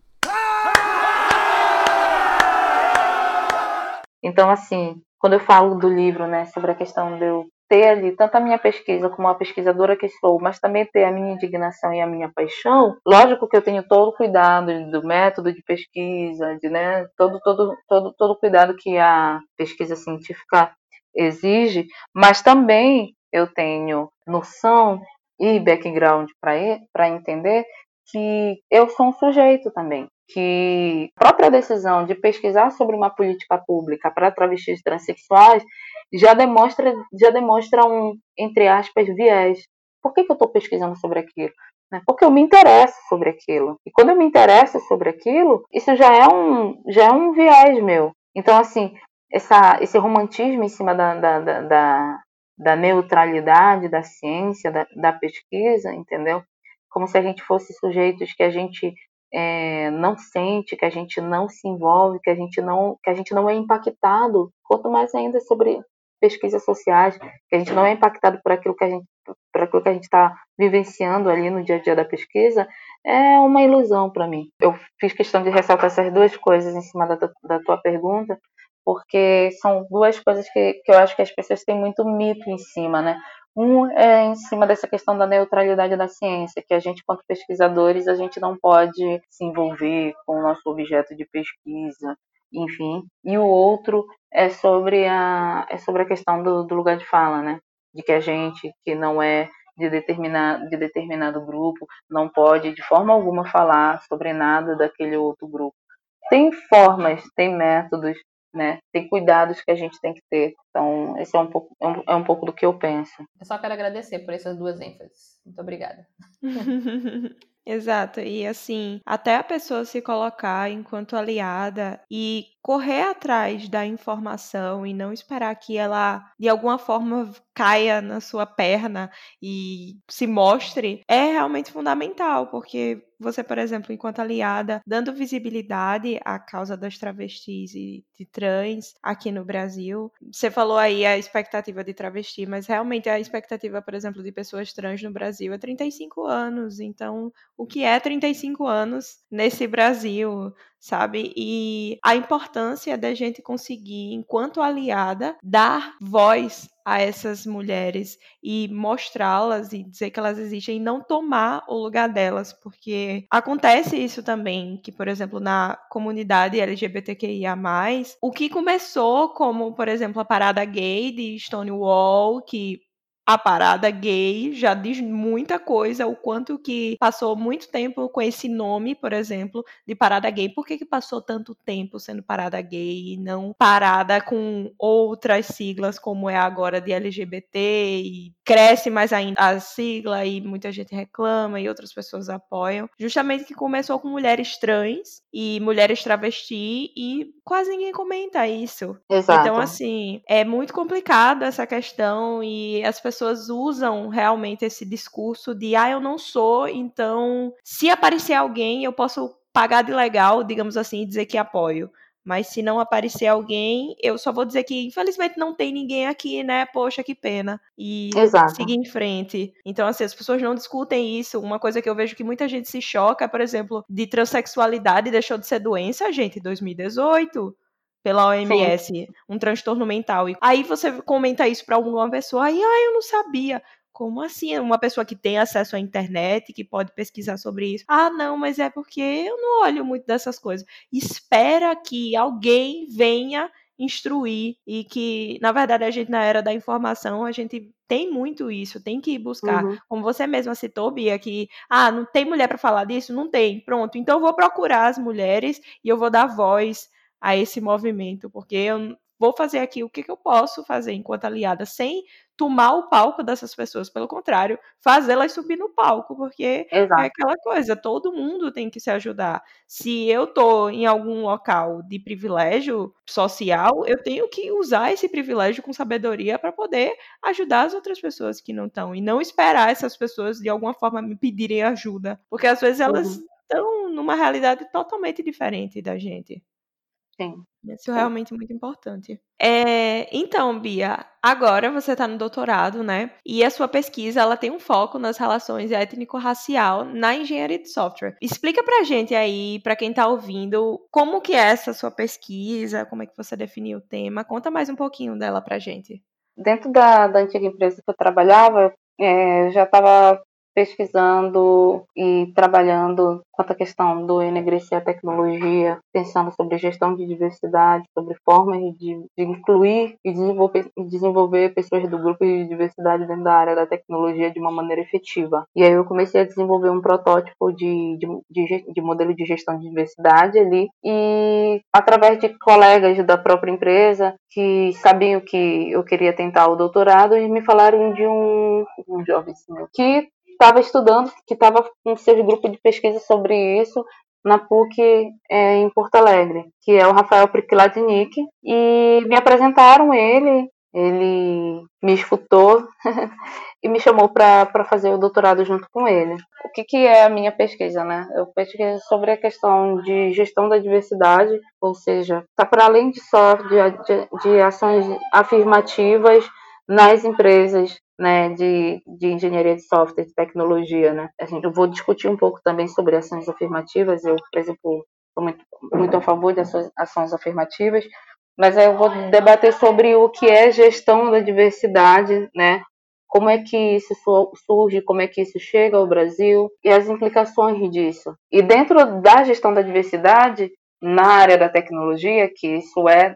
Então, assim, quando eu falo do livro, né, sobre a questão de eu ter ali tanto a minha pesquisa como a pesquisadora que sou, mas também ter a minha indignação e a minha paixão, lógico que eu tenho todo o cuidado do método de pesquisa, de, né, todo, todo, todo, todo o cuidado que a pesquisa científica exige, mas também eu tenho noção e background para entender que eu sou um sujeito também, que a própria decisão de pesquisar sobre uma política pública para travestis transexuais já demonstra, já demonstra um, entre aspas, viés. Por que, que eu estou pesquisando sobre aquilo? Né? Porque eu me interesso sobre aquilo. E quando eu me interesso sobre aquilo, isso já é um, já é um viés meu. Então, assim, essa, esse romantismo em cima da, da, da, da neutralidade da ciência, da, da, pesquisa, entendeu? Como se a gente fosse sujeitos que a gente é, não sente, que a gente não se envolve, que a gente não, que a gente não é impactado, quanto mais ainda sobre pesquisas sociais, que a gente não é impactado por aquilo que a gente por aquilo que a gente está vivenciando ali no dia a dia da pesquisa, é uma ilusão para mim. Eu fiz questão de ressaltar essas duas coisas em cima da, da tua pergunta, porque são duas coisas que, que eu acho que as pessoas têm muito mito em cima, né? Um é em cima dessa questão da neutralidade da ciência, que a gente, quanto pesquisadores, a gente não pode se envolver com o nosso objeto de pesquisa, enfim. E o outro é sobre a, é sobre a questão do, do lugar de fala, né? De que a gente, que não é de determinado, de determinado grupo, não pode de forma alguma falar sobre nada daquele outro grupo. Tem formas, tem métodos, né? Tem cuidados que a gente tem que ter. Então, esse é um pouco, é um, é um pouco do que eu penso. Eu só quero agradecer por essas duas ênfases. Muito obrigada. Exato, e assim, até a pessoa se colocar enquanto aliada e correr atrás da informação e não esperar que ela de alguma forma caia na sua perna e se mostre é realmente fundamental, porque você, por exemplo, enquanto aliada, dando visibilidade à causa das travestis e de trans aqui no Brasil. Você falou aí a expectativa de travesti, mas realmente a expectativa, por exemplo, de pessoas trans no Brasil é 35 anos. Então, o que é 35 anos nesse Brasil? Sabe? E a importância da gente conseguir, enquanto aliada, dar voz a essas mulheres e mostrá-las e dizer que elas existem e não tomar o lugar delas, porque acontece isso também, que por exemplo, na comunidade LGBTQIA+, o que começou como, por exemplo, a parada gay de Stonewall, que a parada gay já diz muita coisa, o quanto que passou muito tempo com esse nome, por exemplo, de parada gay. Por que, que passou tanto tempo sendo parada gay e não parada com outras siglas como é agora de LGBT e cresce mais ainda a sigla e muita gente reclama e outras pessoas apoiam. Justamente que começou com mulheres trans e mulheres travesti e quase ninguém comenta isso. Exato. Então, assim, é muito complicado essa questão e as pessoas pessoas usam realmente esse discurso de ah, eu não sou, então se aparecer alguém, eu posso pagar de legal, digamos assim, e dizer que apoio. Mas se não aparecer alguém, eu só vou dizer que infelizmente não tem ninguém aqui, né? Poxa, que pena. E Exato. seguir em frente. Então, assim, as pessoas não discutem isso. Uma coisa que eu vejo que muita gente se choca, por exemplo, de transexualidade deixou de ser doença, gente, em 2018 pela OMS, Sim. um transtorno mental. E aí você comenta isso para alguma pessoa, aí, ah, eu não sabia. Como assim? Uma pessoa que tem acesso à internet, que pode pesquisar sobre isso. Ah, não, mas é porque eu não olho muito dessas coisas. Espera que alguém venha instruir e que, na verdade, a gente na era da informação, a gente tem muito isso, tem que buscar. Uhum. Como você mesma citou, Bia, que ah, não tem mulher para falar disso? Não tem. Pronto. Então eu vou procurar as mulheres e eu vou dar voz a esse movimento, porque eu vou fazer aqui o que, que eu posso fazer enquanto aliada, sem tomar o palco dessas pessoas, pelo contrário, fazê-las subir no palco, porque é Exato. é aquela coisa, todo mundo tem que se ajudar. Se eu tô em algum local de privilégio social, eu tenho que usar esse privilégio com sabedoria para poder ajudar as outras pessoas que não estão e não esperar essas pessoas de alguma forma me pedirem ajuda, porque às vezes elas estão uhum. numa realidade totalmente diferente da gente. Sim. Isso é realmente muito importante. É, então, Bia, agora você está no doutorado, né? E a sua pesquisa ela tem um foco nas relações étnico-racial na engenharia de software. Explica pra gente aí, para quem está ouvindo, como que é essa sua pesquisa, como é que você definiu o tema. Conta mais um pouquinho dela pra gente. Dentro da, da antiga empresa que eu trabalhava, é, eu já estava pesquisando e trabalhando quanto à questão do enegrecer a tecnologia, pensando sobre gestão de diversidade, sobre formas de, de incluir e desenvolver, desenvolver pessoas do grupo de diversidade dentro da área da tecnologia de uma maneira efetiva. E aí eu comecei a desenvolver um protótipo de, de, de, de modelo de gestão de diversidade ali e através de colegas da própria empresa que sabiam que eu queria tentar o doutorado e me falaram de um, um jovem que estava estudando, que estava com seu grupo de pesquisa sobre isso na PUC é, em Porto Alegre, que é o Rafael Prikladnik, e me apresentaram ele, ele me escutou e me chamou para fazer o doutorado junto com ele. O que, que é a minha pesquisa, né? Eu pesquiso sobre a questão de gestão da diversidade, ou seja, está para além de só de, de, de ações afirmativas nas empresas né, de, de engenharia de software, de tecnologia, né? A gente, eu vou discutir um pouco também sobre ações afirmativas. Eu, por exemplo, sou muito, muito a favor de ações, ações afirmativas, mas eu vou debater sobre o que é gestão da diversidade, né? Como é que isso surge, como é que isso chega ao Brasil e as implicações disso. E dentro da gestão da diversidade, na área da tecnologia, que isso é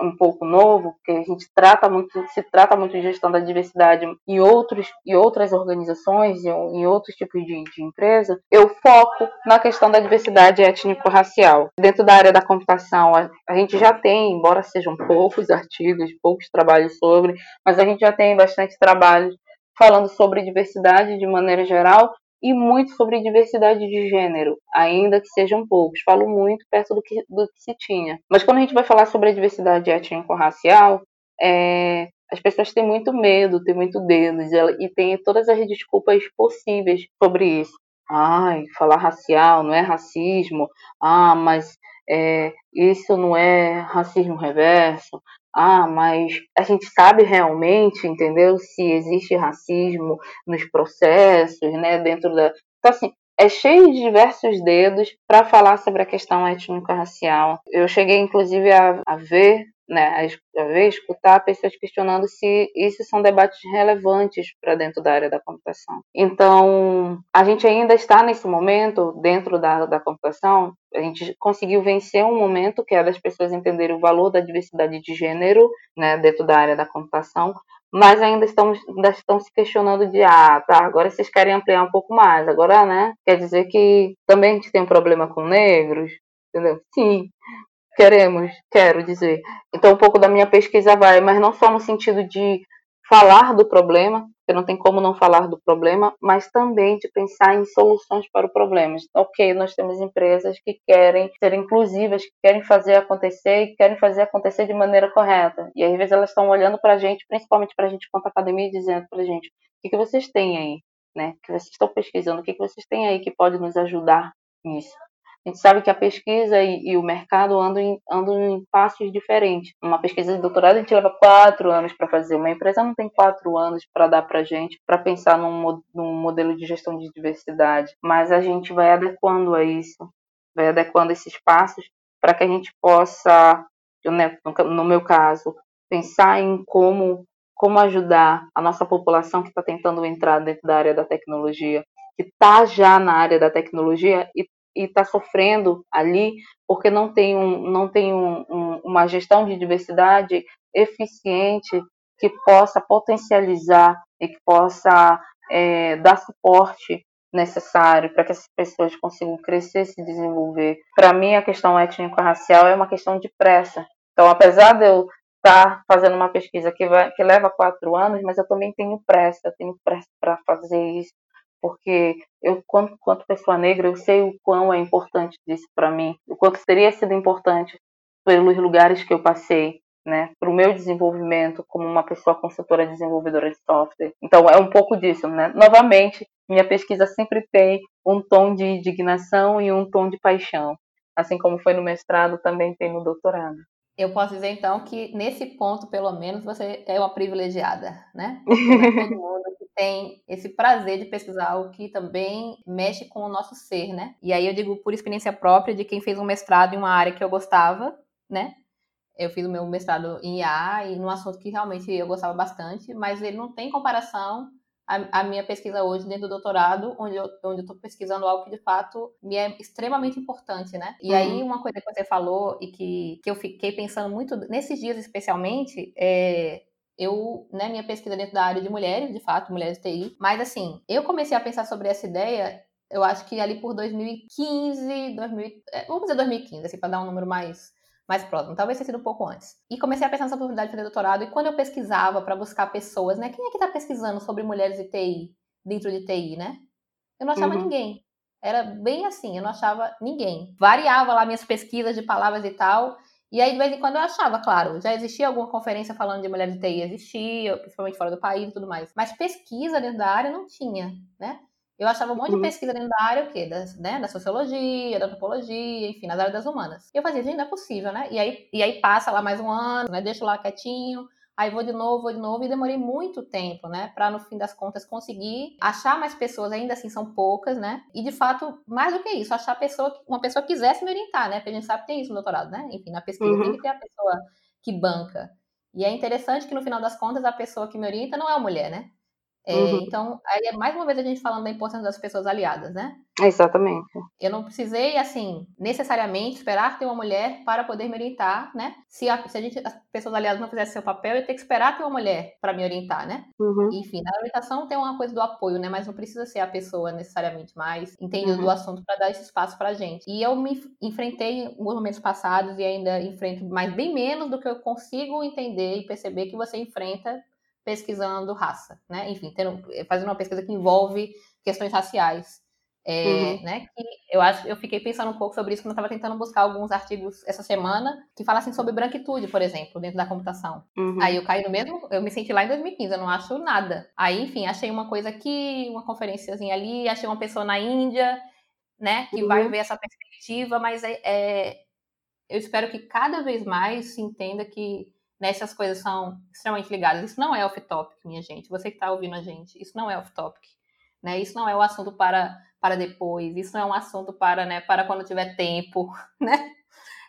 um pouco novo, porque a gente trata muito, se trata muito de gestão da diversidade em outros e outras organizações, em, outros tipos de, de empresa, eu foco na questão da diversidade étnico-racial. Dentro da área da computação, a, a gente já tem, embora sejam poucos artigos, poucos trabalhos sobre, mas a gente já tem bastante trabalho falando sobre diversidade de maneira geral e muito sobre diversidade de gênero, ainda que sejam poucos. Falo muito perto do que, do que se tinha. Mas quando a gente vai falar sobre a diversidade étnico-racial, é, as pessoas têm muito medo, têm muito dedo, e têm todas as desculpas possíveis sobre isso. Ai, falar racial não é racismo. Ah, mas é, isso não é racismo reverso ah, mas a gente sabe realmente, entendeu, se existe racismo nos processos, né, dentro da. Então, assim, é cheio de diversos dedos para falar sobre a questão étnico-racial. Eu cheguei, inclusive, a, a ver né, a escutar pessoas questionando se isso são debates relevantes para dentro da área da computação. Então, a gente ainda está nesse momento, dentro da, da computação, a gente conseguiu vencer um momento que é das pessoas entenderem o valor da diversidade de gênero né, dentro da área da computação, mas ainda estão, ainda estão se questionando de, ah, tá, agora vocês querem ampliar um pouco mais, agora, né, quer dizer que também a gente tem um problema com negros, entendeu? Sim, queremos, quero dizer. Então, um pouco da minha pesquisa vai, mas não só no sentido de falar do problema, porque não tem como não falar do problema, mas também de pensar em soluções para o problema. Ok, nós temos empresas que querem ser inclusivas, que querem fazer acontecer e querem fazer acontecer de maneira correta. E às vezes elas estão olhando para a gente, principalmente para a gente quanto academia, dizendo para a gente: o que, que vocês têm aí? Né? O que vocês estão pesquisando? O que, que vocês têm aí que pode nos ajudar nisso? A gente sabe que a pesquisa e, e, o mercado andam em, andam em passos diferentes. Uma pesquisa de doutorado a gente leva quatro anos para fazer. Uma empresa não tem quatro anos para dar para gente para pensar num, num modelo de gestão de diversidade. Mas a gente vai adequando a isso, vai adequando esses passos para que a gente possa, né, no meu caso, pensar em como como ajudar a nossa população que está tentando entrar dentro da área da tecnologia, que está já na área da tecnologia e e está sofrendo ali porque não tem, um, não tem um, um, uma gestão de diversidade eficiente que possa potencializar e que possa é, dar suporte necessário para que essas pessoas consigam crescer se desenvolver. Para mim, a questão étnico-racial é uma questão de pressa. Então, apesar de eu estar fazendo uma pesquisa que, vai, que leva quatro anos, mas eu também tenho pressa, eu tenho pressa para fazer isso, porque eu, quanto, quanto pessoa negra, eu sei o quão é importante isso para mim, o quanto teria sido importante pelos lugares que eu passei, né, para o meu desenvolvimento como uma pessoa consultora desenvolvedora de software. Então é um pouco disso, né? Novamente, minha pesquisa sempre tem um tom de indignação e um tom de paixão, assim como foi no mestrado, também tem no doutorado. Eu posso dizer então que nesse ponto, pelo menos, você é uma privilegiada, né? É todo mundo que tem esse prazer de pesquisar algo que também mexe com o nosso ser, né? E aí eu digo por experiência própria de quem fez um mestrado em uma área que eu gostava, né? Eu fiz o meu mestrado em IA e num assunto que realmente eu gostava bastante, mas ele não tem comparação a, a, minha pesquisa hoje dentro do doutorado, onde eu onde estou pesquisando algo que de fato me é extremamente importante, né? E uhum. aí uma coisa que você falou e que, que eu fiquei pensando muito nesses dias especialmente é eu, né, minha pesquisa dentro da área de mulheres, de fato, mulheres de TI, mas assim, eu comecei a pensar sobre essa ideia, eu acho que ali por 2015, 2000, é, vamos dizer 2015, assim, para dar um número mais mais próximo, talvez tenha sido um pouco antes. E comecei a pensar nessa oportunidade de fazer doutorado, e quando eu pesquisava para buscar pessoas, né, quem é que está pesquisando sobre mulheres de TI, dentro de TI, né? Eu não achava uhum. ninguém. Era bem assim, eu não achava ninguém. Variava lá minhas pesquisas de palavras e tal, e aí, de vez em quando, eu achava, claro, já existia alguma conferência falando de mulheres de TI, existia, principalmente fora do país e tudo mais. Mas pesquisa dentro da área não tinha, né? Eu achava um monte de uhum. pesquisa dentro da área, o quê? Da, né? da sociologia, da antropologia, enfim, nas áreas das humanas. E eu fazia, gente, não é possível, né? E aí, e aí passa lá mais um ano, né? Deixo lá quietinho, aí vou de novo, vou de novo, e demorei muito tempo, né? Para no fim das contas conseguir achar mais pessoas, ainda assim são poucas, né? E de fato, mais do que isso, achar pessoa, uma pessoa que quisesse me orientar, né? Porque a gente sabe que tem isso no doutorado, né? Enfim, na pesquisa uhum. tem que ter a pessoa que banca. E é interessante que no final das contas a pessoa que me orienta não é uma mulher, né? É, uhum. Então, aí é mais uma vez a gente falando da importância das pessoas aliadas, né? Exatamente. Eu não precisei, assim, necessariamente esperar ter uma mulher para poder me orientar, né? Se, a, se a gente, as pessoas aliadas não fizessem seu papel, eu ia ter que esperar ter uma mulher para me orientar, né? Uhum. Enfim, na orientação tem uma coisa do apoio, né? Mas não precisa ser a pessoa necessariamente mais entendida uhum. do assunto para dar esse espaço para gente. E eu me enfrentei em alguns momentos passados e ainda enfrento, mas bem menos do que eu consigo entender e perceber que você enfrenta pesquisando raça, né? Enfim, tendo, fazendo uma pesquisa que envolve questões raciais. É, uhum. né, que eu acho, eu fiquei pensando um pouco sobre isso quando eu estava tentando buscar alguns artigos essa semana que falassem sobre branquitude, por exemplo, dentro da computação. Uhum. Aí eu caí no mesmo, eu me senti lá em 2015, eu não acho nada. Aí, enfim, achei uma coisa aqui, uma conferenciazinha ali, achei uma pessoa na Índia, né, que uhum. vai ver essa perspectiva, mas é, é, eu espero que cada vez mais se entenda que né, coisas são extremamente ligadas. Isso não é off-topic, minha gente. Você que está ouvindo a gente, isso não é off-topic. Né? Isso não é o um assunto para, para depois, isso não é um assunto para, né, para quando tiver tempo, né?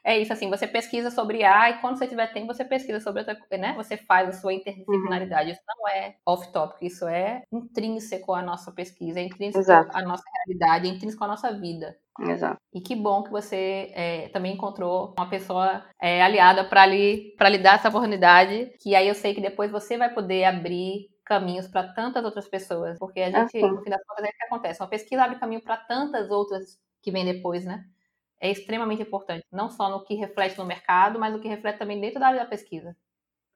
É isso, assim, você pesquisa sobre A e quando você tiver tempo, você pesquisa sobre outra coisa, né? Você faz a sua interdisciplinaridade. Uhum. Isso não é off-topic, isso é intrínseco à nossa pesquisa, é intrínseco Exato. à nossa realidade, é intrínseco à nossa vida. Exato. E que bom que você é, também encontrou uma pessoa é, aliada para lhe, lhe dar essa oportunidade, que aí eu sei que depois você vai poder abrir caminhos para tantas outras pessoas, porque a gente, no fim das contas, é o que acontece. Uma pesquisa abre caminho para tantas outras que vêm depois, né? É extremamente importante, não só no que reflete no mercado, mas no que reflete também dentro da área da pesquisa.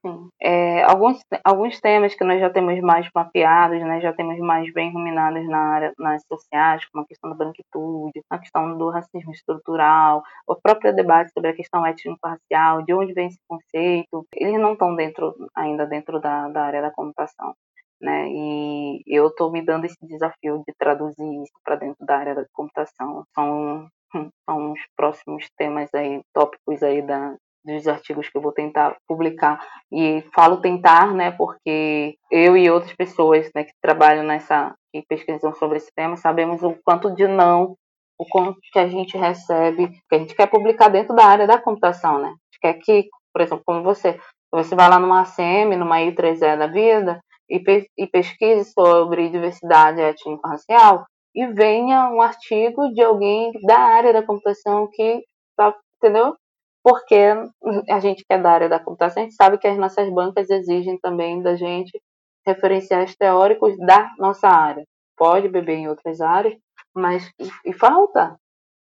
Sim. É, alguns, alguns temas que nós já temos mais mapeados, né, já temos mais bem ruminados na área, nas sociais, como a questão da branquitude, a questão do racismo estrutural, o próprio debate sobre a questão étnico-racial, de onde vem esse conceito, eles não estão dentro ainda dentro da, da área da computação. Né? E eu estou me dando esse desafio de traduzir isso para dentro da área da computação. São, são os próximos temas aí, tópicos aí da, dos artigos que eu vou tentar publicar. E falo tentar, né, porque eu e outras pessoas né, que trabalham nessa, que pesquisam sobre esse tema, sabemos o quanto de não, o quanto que a gente recebe, que a gente quer publicar dentro da área da computação, né? A gente quer que, por exemplo, como você, você vai lá numa ACM, numa I3E da vida, e, pe e pesquise sobre diversidade étnico-racial, e venha um artigo de alguém da área da computação que tá, entendeu? Porque a gente que é da área da computação, a gente sabe que as nossas bancas exigem também da gente referenciais teóricos da nossa área. Pode beber em outras áreas, mas e, e falta.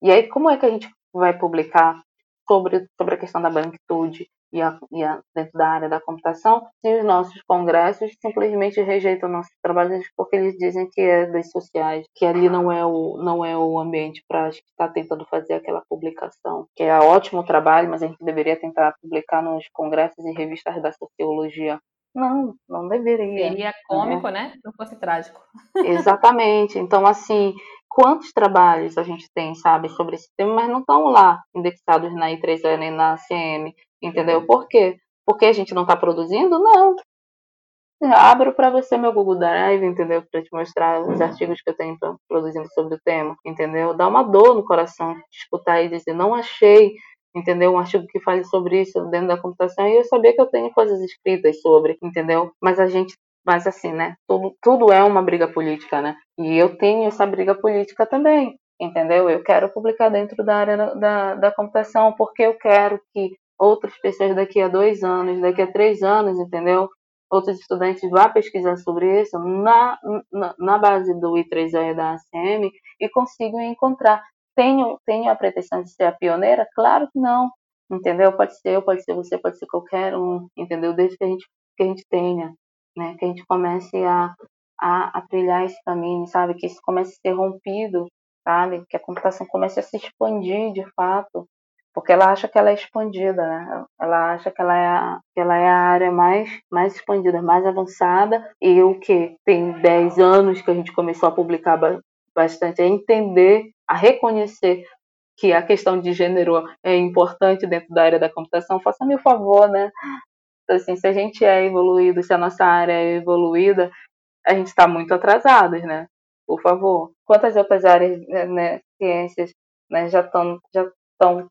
E aí, como é que a gente vai publicar sobre, sobre a questão da branquitude e, a, e a, dentro da área da computação, se os nossos congressos simplesmente rejeitam nossos trabalhos porque eles dizem que é das sociais, que ali não é o, não é o ambiente para estar tá tentando fazer aquela publicação, que é ótimo trabalho, mas a gente deveria tentar publicar nos congressos e revistas da sociologia não, não deveria. Seria cômico, né? né? Não fosse trágico. Exatamente. Então, assim, quantos trabalhos a gente tem, sabe, sobre esse tema, mas não estão lá indexados na I3E nem na CM, entendeu? Uhum. Por quê? Porque a gente não está produzindo? Não. Eu abro para você meu Google Drive, entendeu? Para te mostrar os artigos que eu tenho produzindo sobre o tema, entendeu? Dá uma dor no coração escutar e dizer, não achei, entendeu? Um artigo que fale sobre isso dentro da computação e eu sabia que eu tenho coisas escritas sobre, entendeu? Mas a gente mas assim, né? Tudo, tudo é uma briga política, né? E eu tenho essa briga política também, entendeu? Eu quero publicar dentro da área da, da computação porque eu quero que outras pessoas daqui a dois anos, daqui a três anos, entendeu? Outros estudantes vá pesquisar sobre isso na, na, na base do I3E da ACM e consigam encontrar. Tenho, tenho a pretensão de ser a pioneira? Claro que não, entendeu? Pode ser eu, pode ser você, pode ser qualquer um, entendeu? Desde que a gente, que a gente tenha né? Que a gente comece a, a, a trilhar esse caminho, sabe? Que isso comece a ser rompido, sabe? Que a computação comece a se expandir de fato, porque ela acha que ela é expandida, né? Ela acha que ela é a, que ela é a área mais, mais expandida, mais avançada, e o que tem 10 anos que a gente começou a publicar bastante, é entender, a reconhecer que a questão de gênero é importante dentro da área da computação, faça-me o favor, né? Então, assim, se a gente é evoluído, se a nossa área é evoluída, a gente está muito atrasados, né? Por favor. Quantas outras áreas, né, né ciências, né, já estão já estão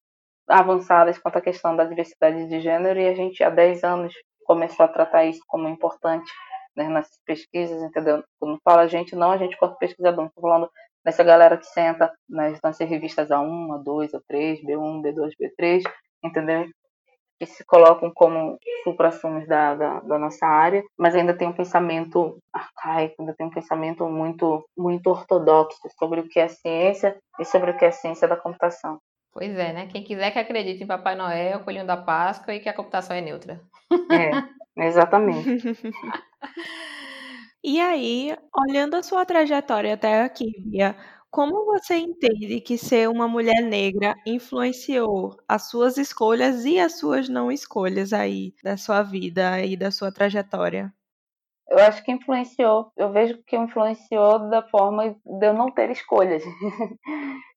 avançadas quanto à questão da diversidade de gênero e a gente há 10 anos começou a tratar isso como importante né, nas pesquisas, entendeu? Quando fala a gente, não a gente quanto pesquisador, estou falando dessa galera que senta nas nossas revistas A1, A2, A3, B1, B2, B3, entendeu? Que se colocam como supra-sumos da, da, da, nossa área, mas ainda tem um pensamento arcaico, ainda tem um pensamento muito, muito ortodoxo sobre o que é ciência e sobre o que é ciência da computação. Pois é, né? Quem quiser que acredite em Papai Noel, Coelhinho da Páscoa e que a computação é neutra. É, exatamente. e aí, olhando a sua trajetória até aqui, Bia, como você entende que ser uma mulher negra influenciou as suas escolhas e as suas não escolhas aí da sua vida e da sua trajetória? Eu acho que influenciou, eu vejo que influenciou da forma de eu não ter escolhas.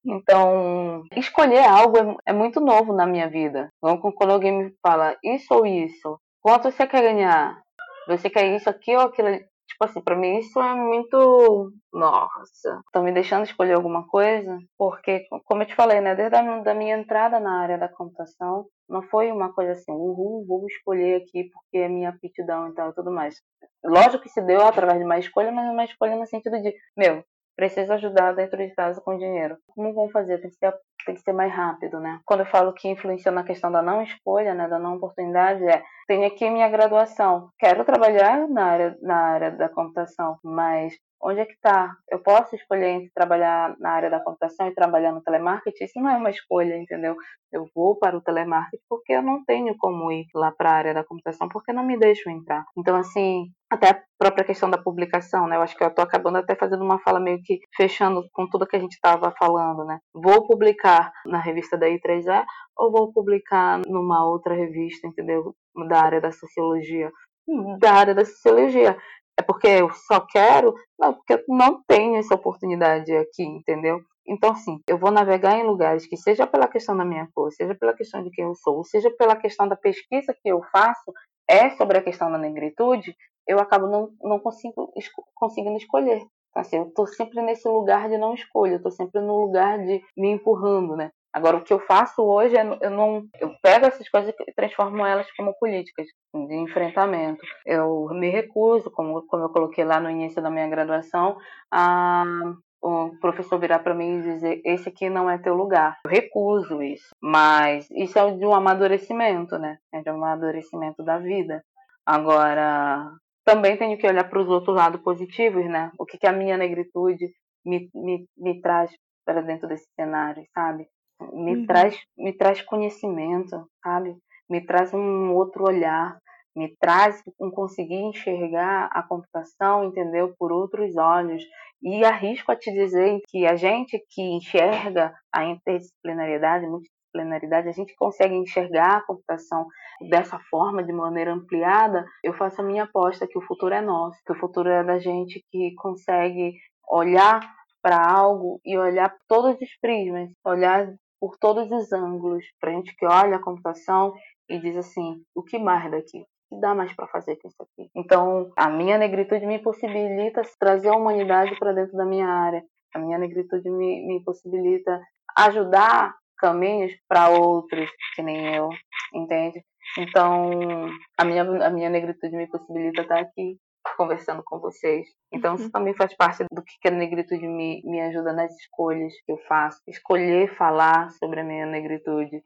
então, escolher algo é, é, muito novo na minha vida. Então, quando alguém me fala isso ou isso, quanto você quer ganhar? Você quer isso aqui ou aquilo? Tipo assim, pra mim isso é muito. Nossa, estão me deixando escolher alguma coisa? Porque, como eu te falei, né, desde a da minha entrada na área da computação, não foi uma coisa assim, uhul, vou escolher aqui porque é minha aptidão e tal e tudo mais. Lógico que se deu através de uma escolha, mas uma escolha no sentido de, meu, preciso ajudar dentro de casa com dinheiro. Como vão fazer? Tem que ser, tem que ser mais rápido, né? Quando eu falo que influencia na questão da não escolha, né, da não oportunidade, é tenho aqui minha graduação, quero trabalhar na área, na área da computação, mas onde é que está? Eu posso escolher entre trabalhar na área da computação e trabalhar no telemarketing? Isso não é uma escolha, entendeu? Eu vou para o telemarketing porque eu não tenho como ir lá para a área da computação, porque não me deixam entrar. Então, assim, até a própria questão da publicação, né? Eu acho que eu estou acabando até fazendo uma fala meio que fechando com tudo que a gente estava falando, né? Vou publicar na revista da I3A ou vou publicar numa outra revista, entendeu? Da área da sociologia. Da área da sociologia é porque eu só quero, não, porque eu não tenho essa oportunidade aqui, entendeu? Então, assim, eu vou navegar em lugares que, seja pela questão da minha cor, seja pela questão de quem eu sou, seja pela questão da pesquisa que eu faço, é sobre a questão da negritude, eu acabo não, não consigo, conseguindo escolher. Assim, eu estou sempre nesse lugar de não escolha, eu estou sempre no lugar de me empurrando, né? Agora, o que eu faço hoje é eu não eu pego essas coisas e transformo elas como políticas de enfrentamento. Eu me recuso, como, como eu coloquei lá no início da minha graduação, a o professor virar para mim e dizer: esse aqui não é teu lugar. Eu recuso isso, mas isso é de um amadurecimento, né? É de um amadurecimento da vida. Agora, também tenho que olhar para os outros lados positivos, né? O que, que a minha negritude me, me, me traz para dentro desse cenário, sabe? me uhum. traz me traz conhecimento, sabe? Me traz um outro olhar, me traz um conseguir enxergar a computação, entendeu, por outros olhos. E arrisco a te dizer que a gente que enxerga a interdisciplinariedade, multidisciplinaridade, a gente consegue enxergar a computação dessa forma, de maneira ampliada, eu faço a minha aposta que o futuro é nosso, que o futuro é da gente que consegue olhar para algo e olhar todos os prismas, olhar por todos os ângulos, para a gente que olha a computação e diz assim, o que mais daqui? O que dá mais para fazer com isso aqui? Então, a minha negritude me possibilita trazer a humanidade para dentro da minha área. A minha negritude me, me possibilita ajudar caminhos para outros que nem eu, entende? Então, a minha, a minha negritude me possibilita estar aqui conversando com vocês. Então, isso uhum. também faz parte do que a negritude me, me ajuda nas escolhas que eu faço. Escolher falar sobre a minha negritude.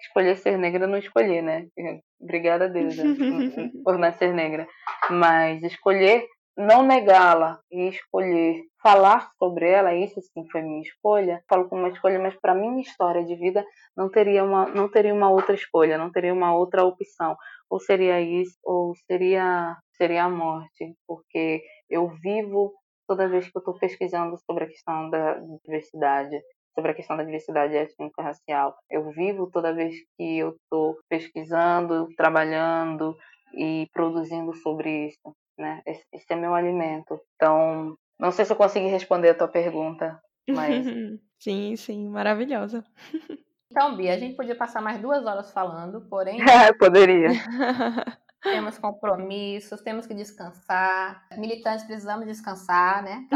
Escolher ser negra não escolher, né? Obrigada a Deus por nascer negra. Mas escolher não negá-la e escolher falar sobre ela, isso sim foi minha escolha. Falo como uma escolha, mas para minha história de vida não teria uma não teria uma outra escolha, não teria uma outra opção. Ou seria isso, ou seria seria a morte, porque eu vivo toda vez que eu estou pesquisando sobre a questão da diversidade, sobre a questão da diversidade étnica racial. Eu vivo toda vez que eu estou pesquisando, trabalhando e produzindo sobre isso né? Esse, esse é meu alimento. Então, não sei se eu consegui responder a tua pergunta, mas. sim, sim, maravilhosa. Então, Bia, a gente podia passar mais duas horas falando, porém. Poderia. Temos compromissos, temos que descansar. Militantes precisamos descansar, né?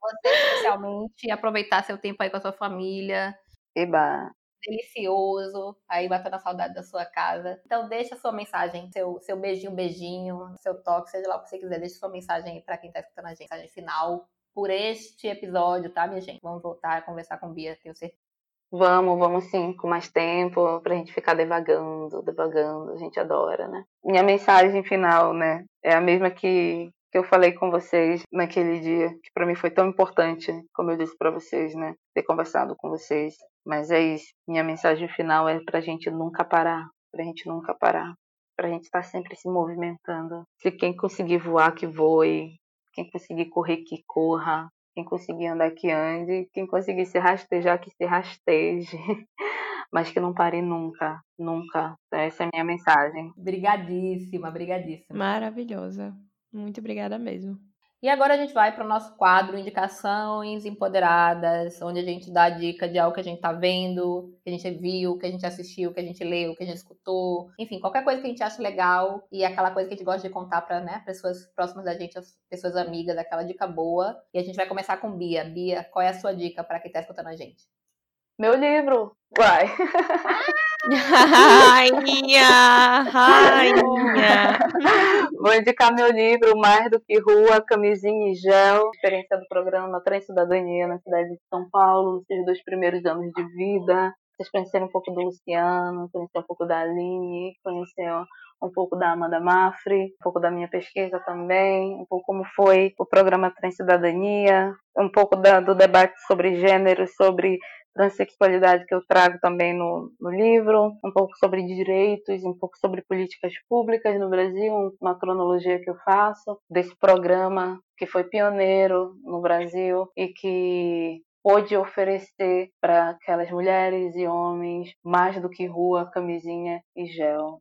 Você especialmente aproveitar seu tempo aí com a sua família. Eba delicioso, aí batendo a saudade da sua casa. Então deixa sua mensagem, seu, seu beijinho, beijinho, seu toque, seja lá o que você quiser, deixa sua mensagem aí pra quem tá escutando a gente, mensagem final por este episódio, tá, minha gente? Vamos voltar a conversar com Bia, tenho certeza. Vamos, vamos sim, com mais tempo, pra gente ficar devagando, devagando, a gente adora, né? Minha mensagem final, né, é a mesma que, que eu falei com vocês naquele dia, que para mim foi tão importante, como eu disse para vocês, né? Ter conversado com vocês. Mas é isso. Minha mensagem final é pra gente nunca parar, pra gente nunca parar, pra gente estar tá sempre se movimentando. Se quem conseguir voar, que voe. Quem conseguir correr, que corra. Quem conseguir andar, que ande. Quem conseguir se rastejar, que se rasteje. Mas que não pare nunca, nunca. Essa é a minha mensagem. Brigadíssima, brigadíssima. Maravilhosa. Muito obrigada mesmo. E agora a gente vai para o nosso quadro Indicações Empoderadas, onde a gente dá a dica de algo que a gente está vendo, que a gente viu, que a gente assistiu, que a gente leu, que a gente escutou. Enfim, qualquer coisa que a gente acha legal e aquela coisa que a gente gosta de contar para né, pessoas próximas da gente, as pessoas amigas, aquela dica boa. E a gente vai começar com Bia. Bia, qual é a sua dica para quem está escutando a gente? Meu livro. Vai. Rainha! Rainha! Camisinha. Vou indicar meu livro, Mais do que Rua, Camisinha e Gel, experiência do programa Trem Cidadania na cidade de São Paulo, esses dois primeiros anos de vida. Vocês conheceram um pouco do Luciano, conheceram um pouco da Aline, conheceram um pouco da Amanda Mafre, um pouco da minha pesquisa também, um pouco como foi o programa Trans Cidadania, um pouco da, do debate sobre gênero, sobre transexualidade que eu trago também no, no, livro, um pouco sobre direitos, um pouco sobre políticas públicas no Brasil, uma cronologia que eu faço desse programa que foi pioneiro no Brasil e que pôde oferecer para aquelas mulheres e homens mais do que rua, camisinha e gel.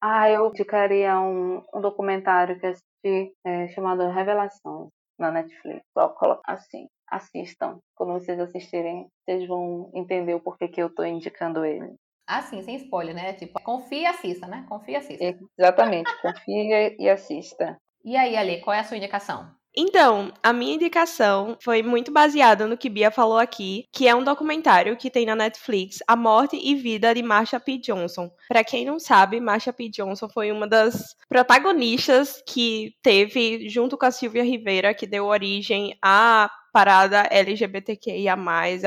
Ah, eu indicaria um, um documentário que assisti é, chamado Revelações na Netflix. Só colocar assim, assistam. Quando vocês assistirem, vocês vão entender o porquê que eu estou indicando ele. Assim, sem spoiler, né? Tipo, confia e assista, né? Confia e assista. Exatamente, confia e assista. E aí, Ale, qual é a sua indicação? Então, a minha indicação foi muito baseada no que Bia falou aqui, que é um documentário que tem na Netflix, A Morte e Vida de Marsha P. Johnson. Para quem não sabe, Marsha P. Johnson foi uma das protagonistas que teve, junto com a Silvia Rivera, que deu origem à parada LGBTQIA+,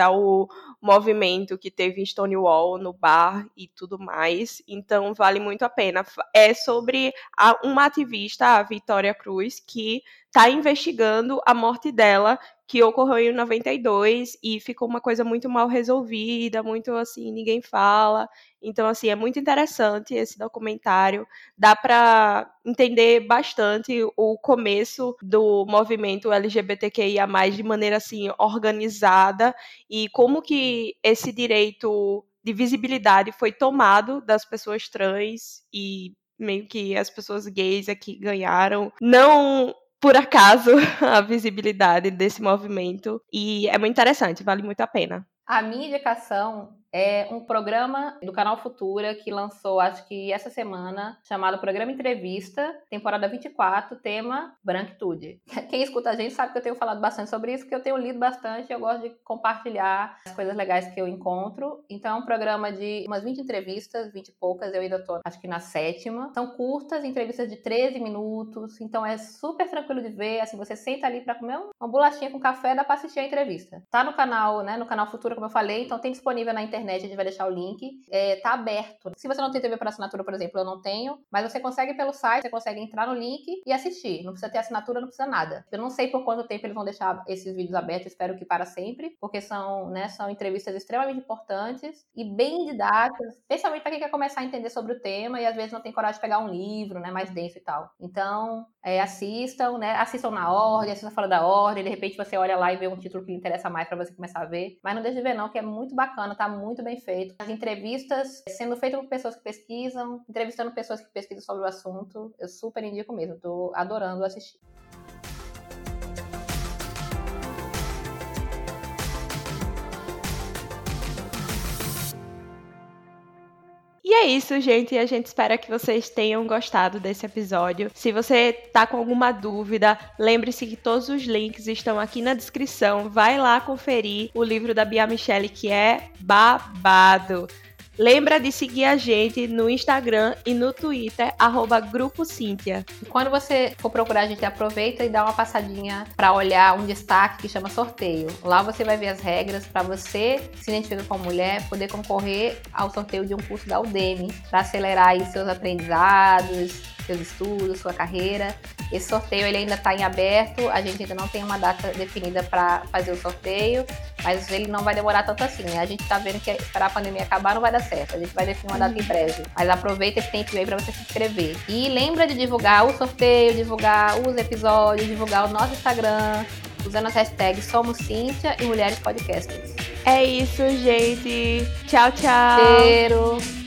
ao movimento que teve em Stonewall, no bar e tudo mais. Então, vale muito a pena. É sobre a, uma ativista, a Vitória Cruz, que está investigando a morte dela, que ocorreu em 92 e ficou uma coisa muito mal resolvida, muito assim, ninguém fala. Então, assim, é muito interessante esse documentário. Dá para entender bastante o começo do movimento LGBTQIA+, de maneira, assim, organizada e como que esse direito de visibilidade foi tomado das pessoas trans e meio que as pessoas gays aqui ganharam. Não por acaso a visibilidade desse movimento e é muito interessante, vale muito a pena. A minha indicação é um programa do canal Futura que lançou, acho que essa semana, chamado Programa Entrevista, temporada 24, tema Branquitude. Quem escuta a gente sabe que eu tenho falado bastante sobre isso, porque eu tenho lido bastante eu gosto de compartilhar as coisas legais que eu encontro. Então, é um programa de umas 20 entrevistas, 20 e poucas, eu ainda tô, acho que na sétima. São curtas, entrevistas de 13 minutos, então é super tranquilo de ver, assim, você senta ali para comer uma bolachinha com café, dá pra assistir a entrevista. Tá no canal, né, no canal Futura, como eu falei, então tem disponível na internet internet, a gente vai deixar o link. É, tá aberto. Se você não tem TV por assinatura, por exemplo, eu não tenho, mas você consegue pelo site, você consegue entrar no link e assistir. Não precisa ter assinatura, não precisa nada. Eu não sei por quanto tempo eles vão deixar esses vídeos abertos, espero que para sempre, porque são, né, são entrevistas extremamente importantes e bem didáticas, especialmente para quem quer começar a entender sobre o tema e às vezes não tem coragem de pegar um livro, né, mais denso e tal. Então, é, assistam, né? Assistam na ordem, assistam fora da ordem, de repente você olha lá e vê um título que lhe interessa mais para você começar a ver. Mas não deixe de ver, não, que é muito bacana, tá muito bem feito. As entrevistas sendo feitas por pessoas que pesquisam, entrevistando pessoas que pesquisam sobre o assunto. Eu super indico mesmo, tô adorando assistir. É isso, gente. A gente espera que vocês tenham gostado desse episódio. Se você tá com alguma dúvida, lembre-se que todos os links estão aqui na descrição. Vai lá conferir o livro da Bia Michele, que é babado. Lembra de seguir a gente no Instagram e no Twitter, arroba Cíntia. Quando você for procurar a gente, aproveita e dá uma passadinha para olhar um destaque que chama sorteio. Lá você vai ver as regras para você, se identificar como mulher, poder concorrer ao sorteio de um curso da Udemy, para acelerar aí seus aprendizados, seus estudos, sua carreira. Esse sorteio ele ainda está em aberto, a gente ainda não tem uma data definida para fazer o sorteio, mas ele não vai demorar tanto assim. Né? A gente está vendo que esperar a pandemia acabar não vai dar certo. A gente vai definir uma data em breve. Mas aproveita esse tempo aí para você se inscrever. E lembra de divulgar o sorteio, divulgar os episódios, divulgar o nosso Instagram, usando as hashtags Somos Cíntia e Mulheres Podcasters. É isso, gente. Tchau, tchau. Cheiro.